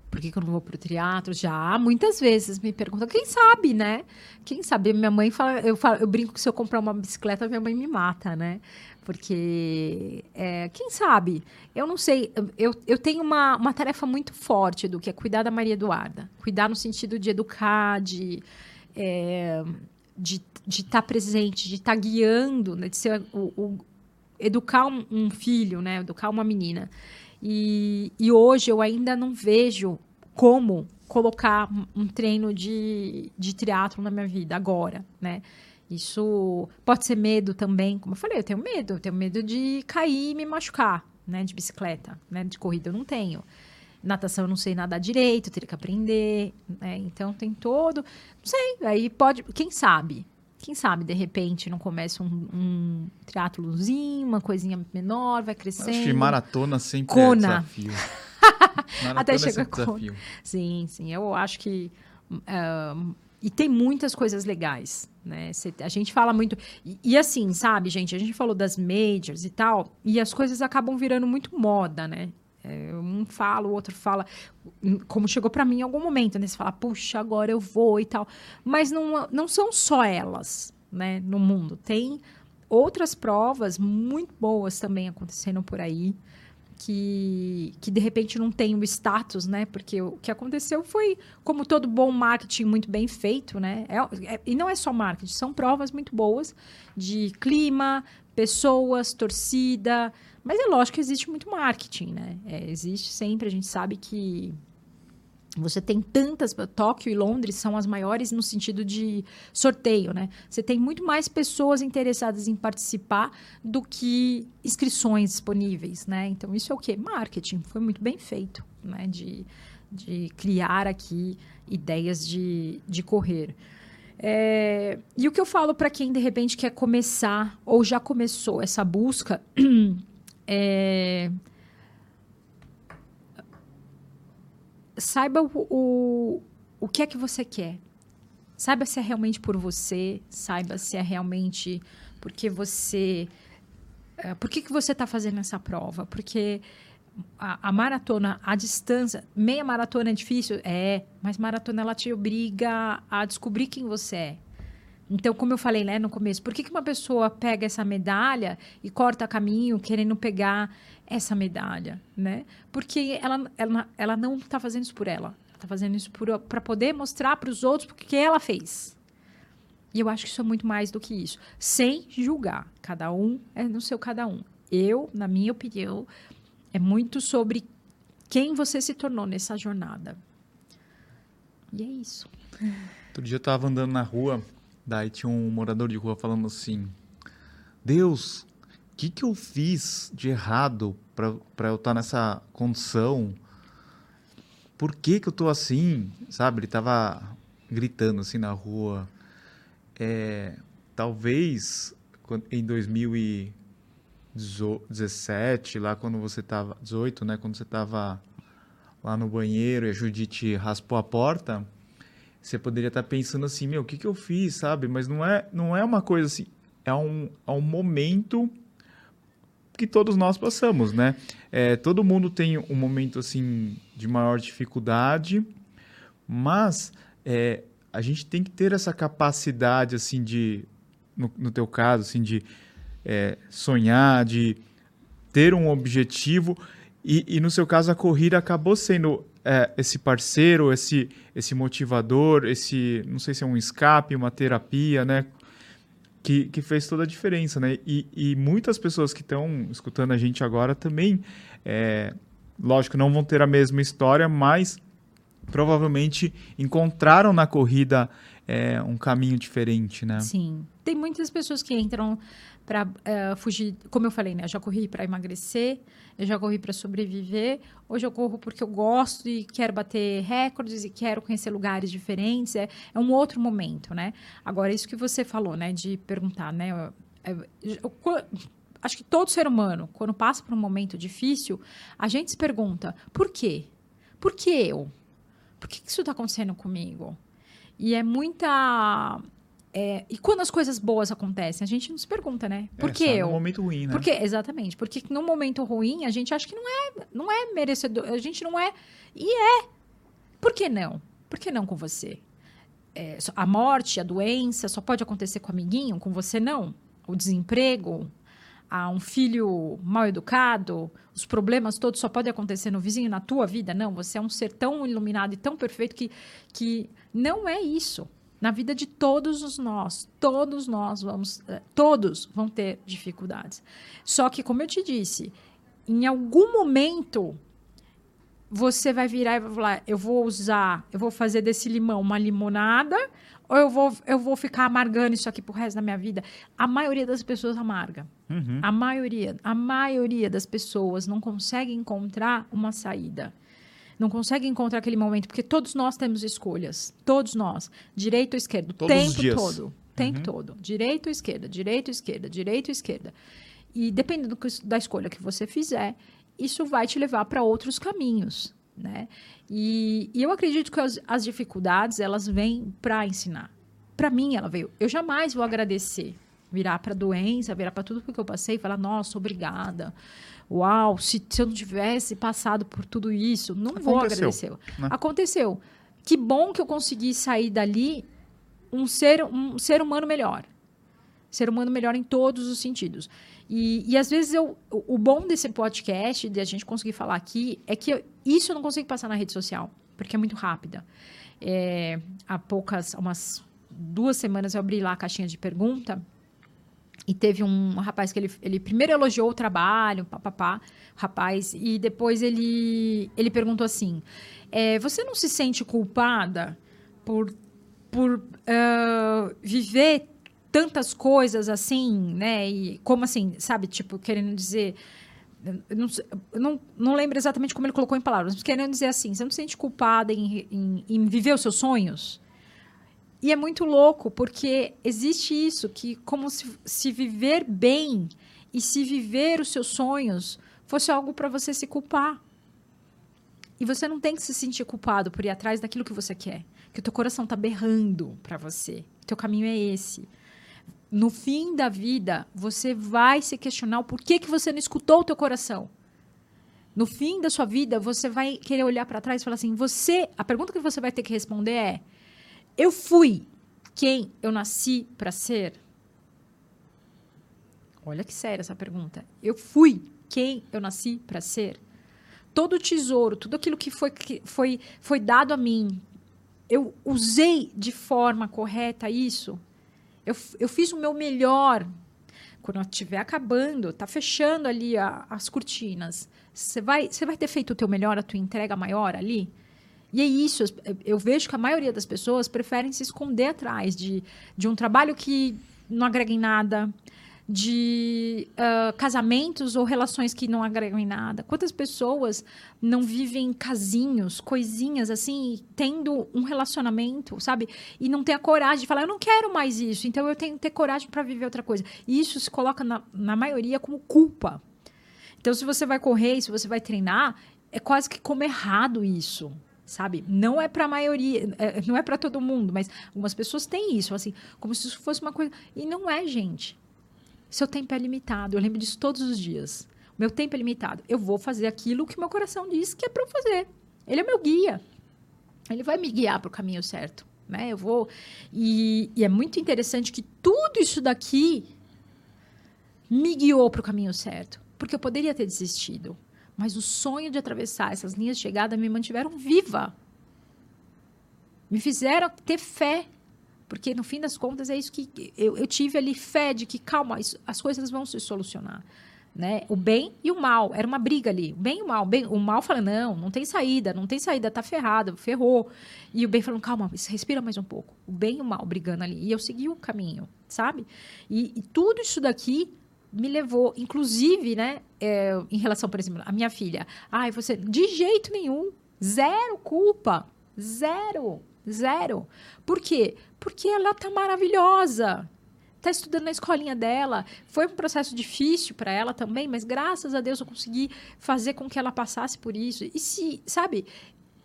por que, que eu não vou pro teatro? Já muitas vezes me perguntam, quem sabe, né? Quem sabe? Minha mãe fala, eu, falo, eu brinco que se eu comprar uma bicicleta, minha mãe me mata, né? Porque, é, quem sabe? Eu não sei, eu, eu tenho uma, uma tarefa muito forte do que é cuidar da Maria Eduarda. Cuidar no sentido de educar, de. É, de estar tá presente, de estar tá guiando, né? de ser o, o educar um, um filho, né? Educar uma menina. E, e hoje eu ainda não vejo como colocar um treino de, de triatlo na minha vida agora, né? Isso pode ser medo também, como eu falei, eu tenho medo, eu tenho medo de cair e me machucar, né? De bicicleta, né? De corrida eu não tenho. Natação eu não sei nadar direito, eu teria que aprender, né? Então tem todo, não sei, aí pode, quem sabe, quem sabe, de repente, não começa um, um triatlozinho, uma coisinha menor, vai crescendo. Acho que maratona sempre é Kona. é desafio. Até chega é desafio. Sim, sim. Eu acho que... Uh, e tem muitas coisas legais, né? Cê, a gente fala muito... E, e, assim, sabe, gente? A gente falou das majors e tal, e as coisas acabam virando muito moda, né? É, um fala, o outro fala, como chegou para mim em algum momento, né? Você fala, puxa, agora eu vou e tal. Mas não, não são só elas, né, no mundo. Tem outras provas muito boas também acontecendo por aí que, que de repente não tem o status, né? Porque o que aconteceu foi, como todo bom marketing muito bem feito, né? É, é, e não é só marketing, são provas muito boas de clima, pessoas, torcida. Mas é lógico que existe muito marketing, né? É, existe sempre, a gente sabe que você tem tantas. Tóquio e Londres são as maiores no sentido de sorteio, né? Você tem muito mais pessoas interessadas em participar do que inscrições disponíveis, né? Então, isso é o quê? Marketing. Foi muito bem feito, né? De, de criar aqui ideias de, de correr. É, e o que eu falo para quem de repente quer começar ou já começou essa busca é saiba o, o, o que é que você quer. Saiba se é realmente por você, saiba se é realmente porque você. Uh, por que, que você está fazendo essa prova? Porque a, a, maratona, a distância, meia maratona é difícil? É, mas maratona ela te obriga a descobrir quem você é. Então, como eu falei né, no começo, por que, que uma pessoa pega essa medalha e corta caminho querendo pegar essa medalha, né? Porque ela, ela, ela não está fazendo isso por ela. Está fazendo isso para poder mostrar para os outros porque ela fez. E eu acho que isso é muito mais do que isso. Sem julgar. Cada um é no seu cada um. Eu, na minha opinião, é muito sobre quem você se tornou nessa jornada. E é isso. Outro dia eu estava andando na rua, daí tinha um morador de rua falando assim: Deus, que, que eu fiz de errado para eu estar tá nessa condição? Por que, que eu tô assim? Sabe? Ele tava gritando assim na rua. É, talvez em 2017, lá quando você tava. 18, né? Quando você tava lá no banheiro e a Judite raspou a porta, você poderia estar tá pensando assim, meu, o que, que eu fiz, sabe? Mas não é, não é uma coisa assim, é um, é um momento que todos nós passamos, né? É, todo mundo tem um momento assim de maior dificuldade, mas é, a gente tem que ter essa capacidade assim de, no, no teu caso, assim de é, sonhar, de ter um objetivo e, e, no seu caso a corrida acabou sendo é, esse parceiro, esse esse motivador, esse não sei se é um escape, uma terapia, né? que, que fez toda a diferença, né? E, e muitas pessoas que estão escutando a gente agora também, é, lógico, não vão ter a mesma história, mas provavelmente encontraram na corrida é, um caminho diferente, né? Sim. Tem muitas pessoas que entram para eh, fugir, como eu falei, né? Eu já corri para emagrecer, eu já corri para sobreviver. Hoje eu corro porque eu gosto e quero bater recordes e quero conhecer lugares diferentes. É, é um outro momento, né? Agora, isso que você falou, né? De perguntar, né? Eu, eu, acho que todo ser humano, quando passa por um momento difícil, a gente se pergunta, por quê? Por que eu? Por que isso está acontecendo comigo? E é muita é, e quando as coisas boas acontecem, a gente não se pergunta, né? Por é, que eu? No momento ruim, né? Porque, exatamente. Porque no momento ruim, a gente acha que não é, não é merecedor. A gente não é. E é. Por que não? Por que não com você? É, a morte, a doença, só pode acontecer com o amiguinho, com você não? O desemprego, a um filho mal educado, os problemas todos só podem acontecer no vizinho, na tua vida? Não, você é um ser tão iluminado e tão perfeito que, que não é isso na vida de todos os nós, todos nós vamos, eh, todos vão ter dificuldades. Só que, como eu te disse, em algum momento você vai virar e vai falar: eu vou usar, eu vou fazer desse limão uma limonada, ou eu vou, eu vou ficar amargando isso aqui pro resto da minha vida. A maioria das pessoas amarga. Uhum. A maioria, a maioria das pessoas não consegue encontrar uma saída não consegue encontrar aquele momento, porque todos nós temos escolhas. Todos nós. Direito ou esquerdo. Todos tempo os dias. todo. Tempo uhum. todo. Direito ou esquerda, direito ou esquerda, direito ou esquerda. E dependendo da escolha que você fizer, isso vai te levar para outros caminhos. Né? E, e eu acredito que as, as dificuldades elas vêm para ensinar. Para mim, ela veio. Eu jamais vou agradecer virar para doença, virar para tudo que eu passei e falar, nossa, obrigada. Uau, se, se eu não tivesse passado por tudo isso, não Aconteceu, vou agradecer. Né? Aconteceu. Que bom que eu consegui sair dali um ser, um ser humano melhor. Ser humano melhor em todos os sentidos. E, e às vezes eu, o bom desse podcast, de a gente conseguir falar aqui, é que eu, isso eu não consigo passar na rede social, porque é muito rápida. É, há poucas, umas duas semanas eu abri lá a caixinha de pergunta e teve um rapaz que ele, ele primeiro elogiou o trabalho, papapá, rapaz, e depois ele, ele perguntou assim: é, Você não se sente culpada por, por uh, viver tantas coisas assim, né? E como assim, sabe? Tipo, querendo dizer. Não, não, não lembro exatamente como ele colocou em palavras, mas querendo dizer assim: você não se sente culpada em, em, em viver os seus sonhos? E é muito louco, porque existe isso, que como se, se viver bem e se viver os seus sonhos fosse algo para você se culpar. E você não tem que se sentir culpado por ir atrás daquilo que você quer. Que o teu coração está berrando para você. O teu caminho é esse. No fim da vida, você vai se questionar o porquê que você não escutou o teu coração. No fim da sua vida, você vai querer olhar para trás e falar assim: você. A pergunta que você vai ter que responder é: eu fui quem eu nasci para ser? Olha que séria essa pergunta. Eu fui quem eu nasci para ser? Todo o tesouro, tudo aquilo que foi, que foi, foi dado a mim, eu usei de forma correta isso? Eu, eu fiz o meu melhor. Quando estiver acabando, tá fechando ali a, as cortinas, você vai, vai ter feito o teu melhor, a tua entrega maior ali? E é isso, eu vejo que a maioria das pessoas preferem se esconder atrás de, de um trabalho que não agrega em nada, de uh, casamentos ou relações que não agregam em nada. Quantas pessoas não vivem casinhos, coisinhas assim, tendo um relacionamento, sabe? E não tem a coragem de falar, eu não quero mais isso, então eu tenho que ter coragem para viver outra coisa. E isso se coloca na, na maioria como culpa. Então, se você vai correr, se você vai treinar, é quase que como errado isso sabe? Não é para a maioria, é, não é para todo mundo, mas algumas pessoas têm isso, assim, como se isso fosse uma coisa. E não é, gente. Seu tempo é limitado. Eu lembro disso todos os dias. Meu tempo é limitado. Eu vou fazer aquilo que meu coração diz que é para eu fazer. Ele é meu guia. Ele vai me guiar para o caminho certo, né? Eu vou e, e é muito interessante que tudo isso daqui me guiou para o caminho certo, porque eu poderia ter desistido. Mas o sonho de atravessar essas linhas de chegada me mantiveram viva. Me fizeram ter fé. Porque, no fim das contas, é isso que eu, eu tive ali fé de que, calma, isso, as coisas vão se solucionar. Né? O bem e o mal. Era uma briga ali. O bem e o mal. O, bem, o mal fala, não, não tem saída, não tem saída, tá ferrado, ferrou. E o bem falando, calma, respira mais um pouco. O bem e o mal brigando ali. E eu segui o caminho, sabe? E, e tudo isso daqui me levou, inclusive, né, é, em relação, por exemplo, a minha filha. Ai, você, de jeito nenhum, zero culpa, zero, zero. Por quê? Porque ela tá maravilhosa. Tá estudando na escolinha dela. Foi um processo difícil para ela também, mas graças a Deus eu consegui fazer com que ela passasse por isso. E se, sabe,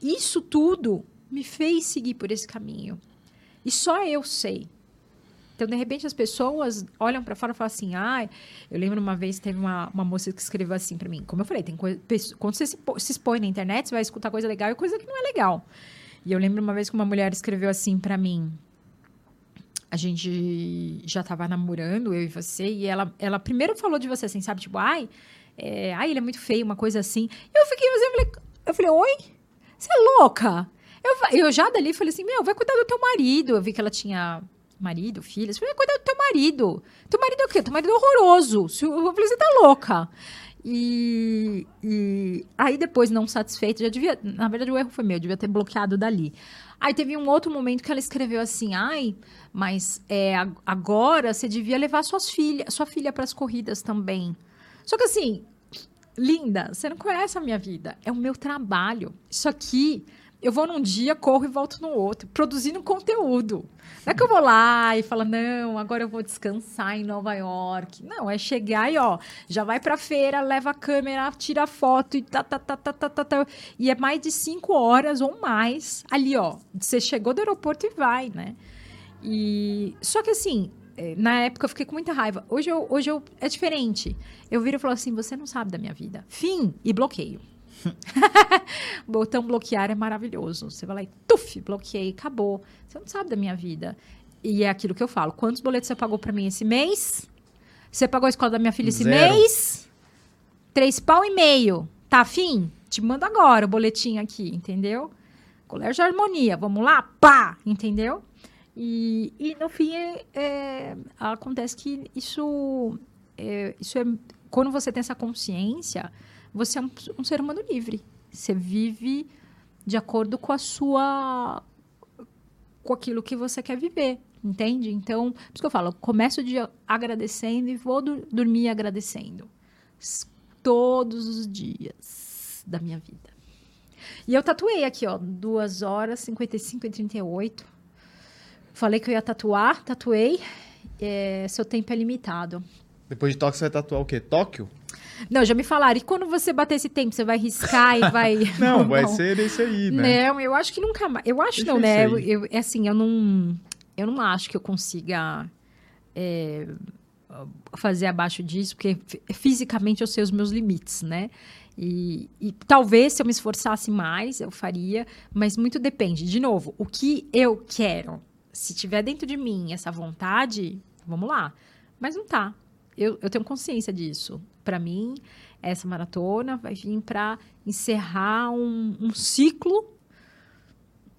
isso tudo me fez seguir por esse caminho. E só eu sei então, de repente, as pessoas olham para fora e falam assim: ah, eu lembro uma vez, teve uma, uma moça que escreveu assim para mim. Como eu falei, tem coisa, quando você se, se expõe na internet, você vai escutar coisa legal e coisa que não é legal. E eu lembro uma vez que uma mulher escreveu assim para mim. A gente já estava namorando, eu e você, e ela, ela primeiro falou de você assim, sabe? Tipo, ai, é, ai, ele é muito feio, uma coisa assim. Eu fiquei, eu falei, eu falei oi? Você é louca? Eu, eu já dali falei assim, meu, vai cuidar do teu marido. Eu vi que ela tinha marido, filhas. Falei, cuida do teu marido. Teu marido é o quê? Teu marido é horroroso. Eu falei, você tá louca. E, e, aí depois, não satisfeito, já devia. Na verdade, o erro foi meu, devia ter bloqueado dali. Aí teve um outro momento que ela escreveu assim: ai, mas é, agora você devia levar suas filha, sua filha para as corridas também. Só que assim, linda, você não conhece a minha vida. É o meu trabalho. Isso aqui eu vou num dia, corro e volto no outro, produzindo conteúdo. Não é que eu vou lá e falo, não, agora eu vou descansar em Nova York. Não, é chegar e, ó, já vai pra feira, leva a câmera, tira foto e tá, tá, tá, tá, tá, tá, tá. E é mais de cinco horas ou mais ali, ó. Você chegou do aeroporto e vai, né? E... Só que assim, é, na época eu fiquei com muita raiva. Hoje, eu, hoje eu, é diferente. Eu viro e falo assim: você não sabe da minha vida. Fim e bloqueio. Botão bloquear é maravilhoso. Você vai lá e tuf, bloqueei, acabou. Você não sabe da minha vida. E é aquilo que eu falo. Quantos boletos você pagou para mim esse mês? Você pagou a escola da minha filha esse Zero. mês? Três pau e meio. Tá afim? Te mando agora o boletim aqui, entendeu? Colégio de Harmonia, vamos lá? Pá! Entendeu? E, e no fim, é, é, acontece que isso é, isso é. Quando você tem essa consciência, você é um, um ser humano livre. Você vive de acordo com a sua. com aquilo que você quer viver. Entende? Então, por isso que eu falo, começo o dia agradecendo e vou do- dormir agradecendo. Todos os dias da minha vida. E eu tatuei aqui, ó, 2 horas 55 e 38. Falei que eu ia tatuar, tatuei. É, seu tempo é limitado. Depois de Tóquio, você vai tatuar o quê? Tóquio? Não, já me falaram. E quando você bater esse tempo, você vai riscar e vai. Não, vai ser esse aí, né? Não, eu acho que nunca mais. Eu acho Deixa não, né? Eu, isso eu- é assim, eu não. Eu não acho que eu consiga é, fazer abaixo disso, porque fi- fisicamente eu sei os meus limites, né? E, e talvez se eu me esforçasse mais, eu faria, mas muito depende. De novo, o que eu quero. Se tiver dentro de mim essa vontade, vamos lá. Mas não tá. Eu, eu tenho consciência disso. Para mim, essa maratona vai vir para encerrar um, um ciclo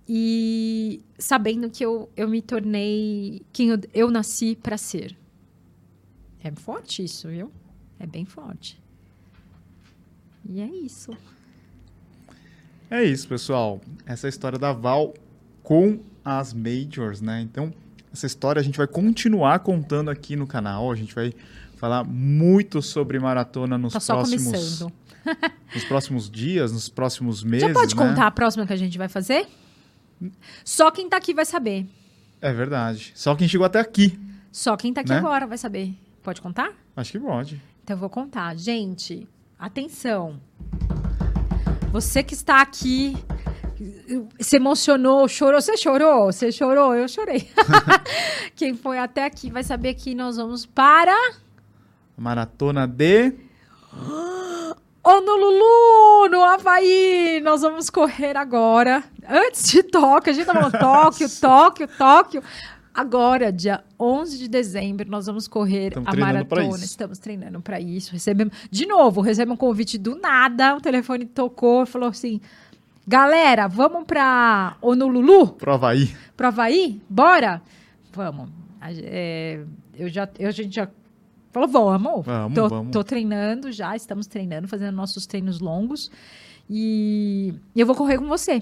e sabendo que eu, eu me tornei quem eu, eu nasci para ser. É forte isso, viu? É bem forte. E é isso. É isso, pessoal. Essa é história da Val com as Majors, né? Então, essa história a gente vai continuar contando aqui no canal. A gente vai falar muito sobre maratona nos Tá só próximos começando. nos próximos dias, nos próximos meses, Já pode né? contar a próxima que a gente vai fazer? Só quem tá aqui vai saber. É verdade. Só quem chegou até aqui. Só quem tá aqui Né? agora vai saber. Pode contar? Acho que pode. Então eu vou contar. Gente, atenção. Você que está aqui, se emocionou, chorou. Você chorou? Você chorou? Eu chorei. Quem foi até aqui vai saber que nós vamos para Maratona de Honolulu, no Havaí. Nós vamos correr agora. Antes de Tóquio, a gente tá falando Tóquio, Tóquio, Tóquio. Agora, dia 11 de dezembro, nós vamos correr Estamos a maratona. Estamos treinando para isso. Recebemos, de novo, recebemos um convite do nada. O telefone tocou e falou assim: galera, vamos para Honolulu? pro Havaí. Pro Havaí? Bora? Vamos. É, eu já, eu, a gente já falou, vamos. Vamos, tô, vamos. tô treinando já, estamos treinando, fazendo nossos treinos longos. E eu vou correr com você.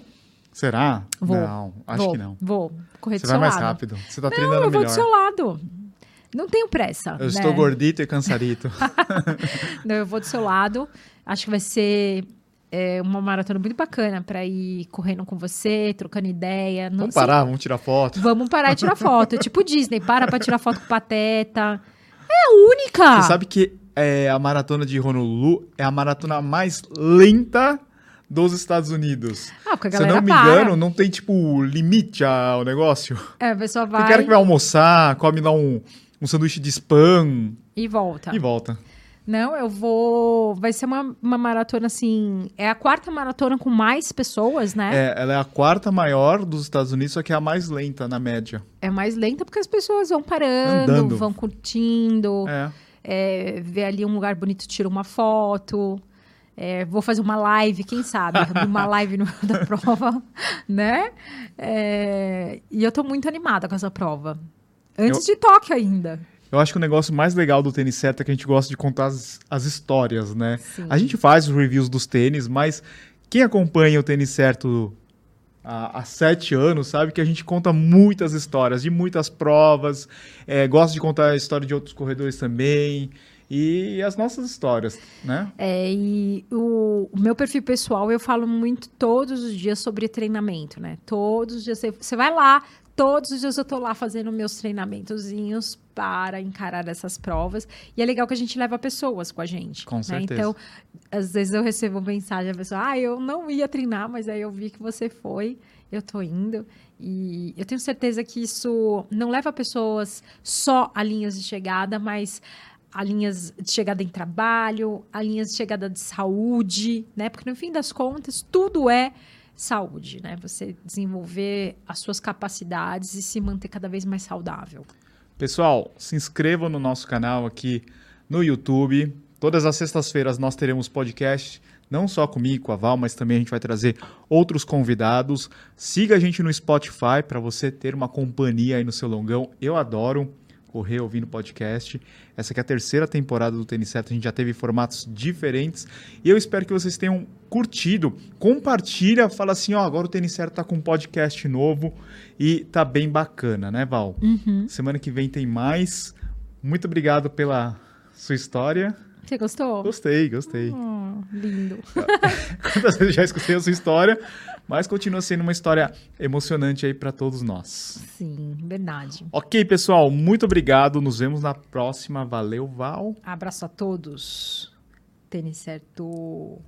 Será? Vou. Não, acho vou, que não. Vou correr Você do vai seu mais lado. rápido. Você tá Não, treinando eu vou melhor. do seu lado. Não tenho pressa. Eu né? estou gordito e cansarito. Não, eu vou do seu lado. Acho que vai ser é, uma maratona muito bacana para ir correndo com você, trocando ideia. Não Vamos sei- parar, vamos tirar foto. Vamos parar e tirar foto. É tipo Disney, para pra tirar foto com o Pateta. É a única. Você sabe que é, a maratona de Honolulu é a maratona mais lenta dos Estados Unidos. Ah, porque a Se eu galera não me para. engano, não tem, tipo, limite ao negócio. É, a pessoa Tem vai cara que vai almoçar, come lá um, um sanduíche de spam e volta. e volta. Não, eu vou... Vai ser uma, uma maratona, assim... É a quarta maratona com mais pessoas, né? É, ela é a quarta maior dos Estados Unidos, só que é a mais lenta na média. É, mais lenta porque as pessoas vão parando, Andando. vão curtindo. É. é, vê ali um lugar bonito, tira uma foto. É, vou fazer uma live, quem sabe? uma live no, da prova, né? É, e eu tô muito animada com essa prova. Antes de Tóquio ainda. Eu acho que o negócio mais legal do tênis certo é que a gente gosta de contar as, as histórias, né? Sim. A gente faz os reviews dos tênis, mas quem acompanha o tênis certo há, há sete anos sabe que a gente conta muitas histórias de muitas provas, é, gosta de contar a história de outros corredores também e as nossas histórias, né? É, e o, o meu perfil pessoal, eu falo muito todos os dias sobre treinamento, né? Todos os dias. Você, você vai lá, todos os dias eu tô lá fazendo meus treinamentozinhos para encarar essas provas. E é legal que a gente leva pessoas com a gente. Com né? certeza. Então, às vezes eu recebo mensagem da pessoa, ah, eu não ia treinar, mas aí eu vi que você foi. Eu tô indo. E eu tenho certeza que isso não leva pessoas só a linhas de chegada, mas a linhas de chegada em trabalho, a linhas de chegada de saúde, né? Porque no fim das contas, tudo é saúde, né? Você desenvolver as suas capacidades e se manter cada vez mais saudável. Pessoal, se inscrevam no nosso canal aqui no YouTube. Todas as sextas-feiras nós teremos podcast, não só comigo, com a Val, mas também a gente vai trazer outros convidados. Siga a gente no Spotify para você ter uma companhia aí no seu longão. Eu adoro correr ouvindo podcast. Essa aqui é a terceira temporada do Tênis Certo, a gente já teve formatos diferentes e eu espero que vocês tenham curtido. Compartilha, fala assim, ó, agora o Tênis Certo tá com um podcast novo e tá bem bacana, né, Val? Uhum. Semana que vem tem mais. Muito obrigado pela sua história. Você gostou? Gostei, gostei. Oh, lindo. Quantas vezes já escutei a sua história, mas continua sendo uma história emocionante aí para todos nós. Sim, verdade. Ok, pessoal, muito obrigado. Nos vemos na próxima. Valeu, Val. Abraço a todos. Tênis certo.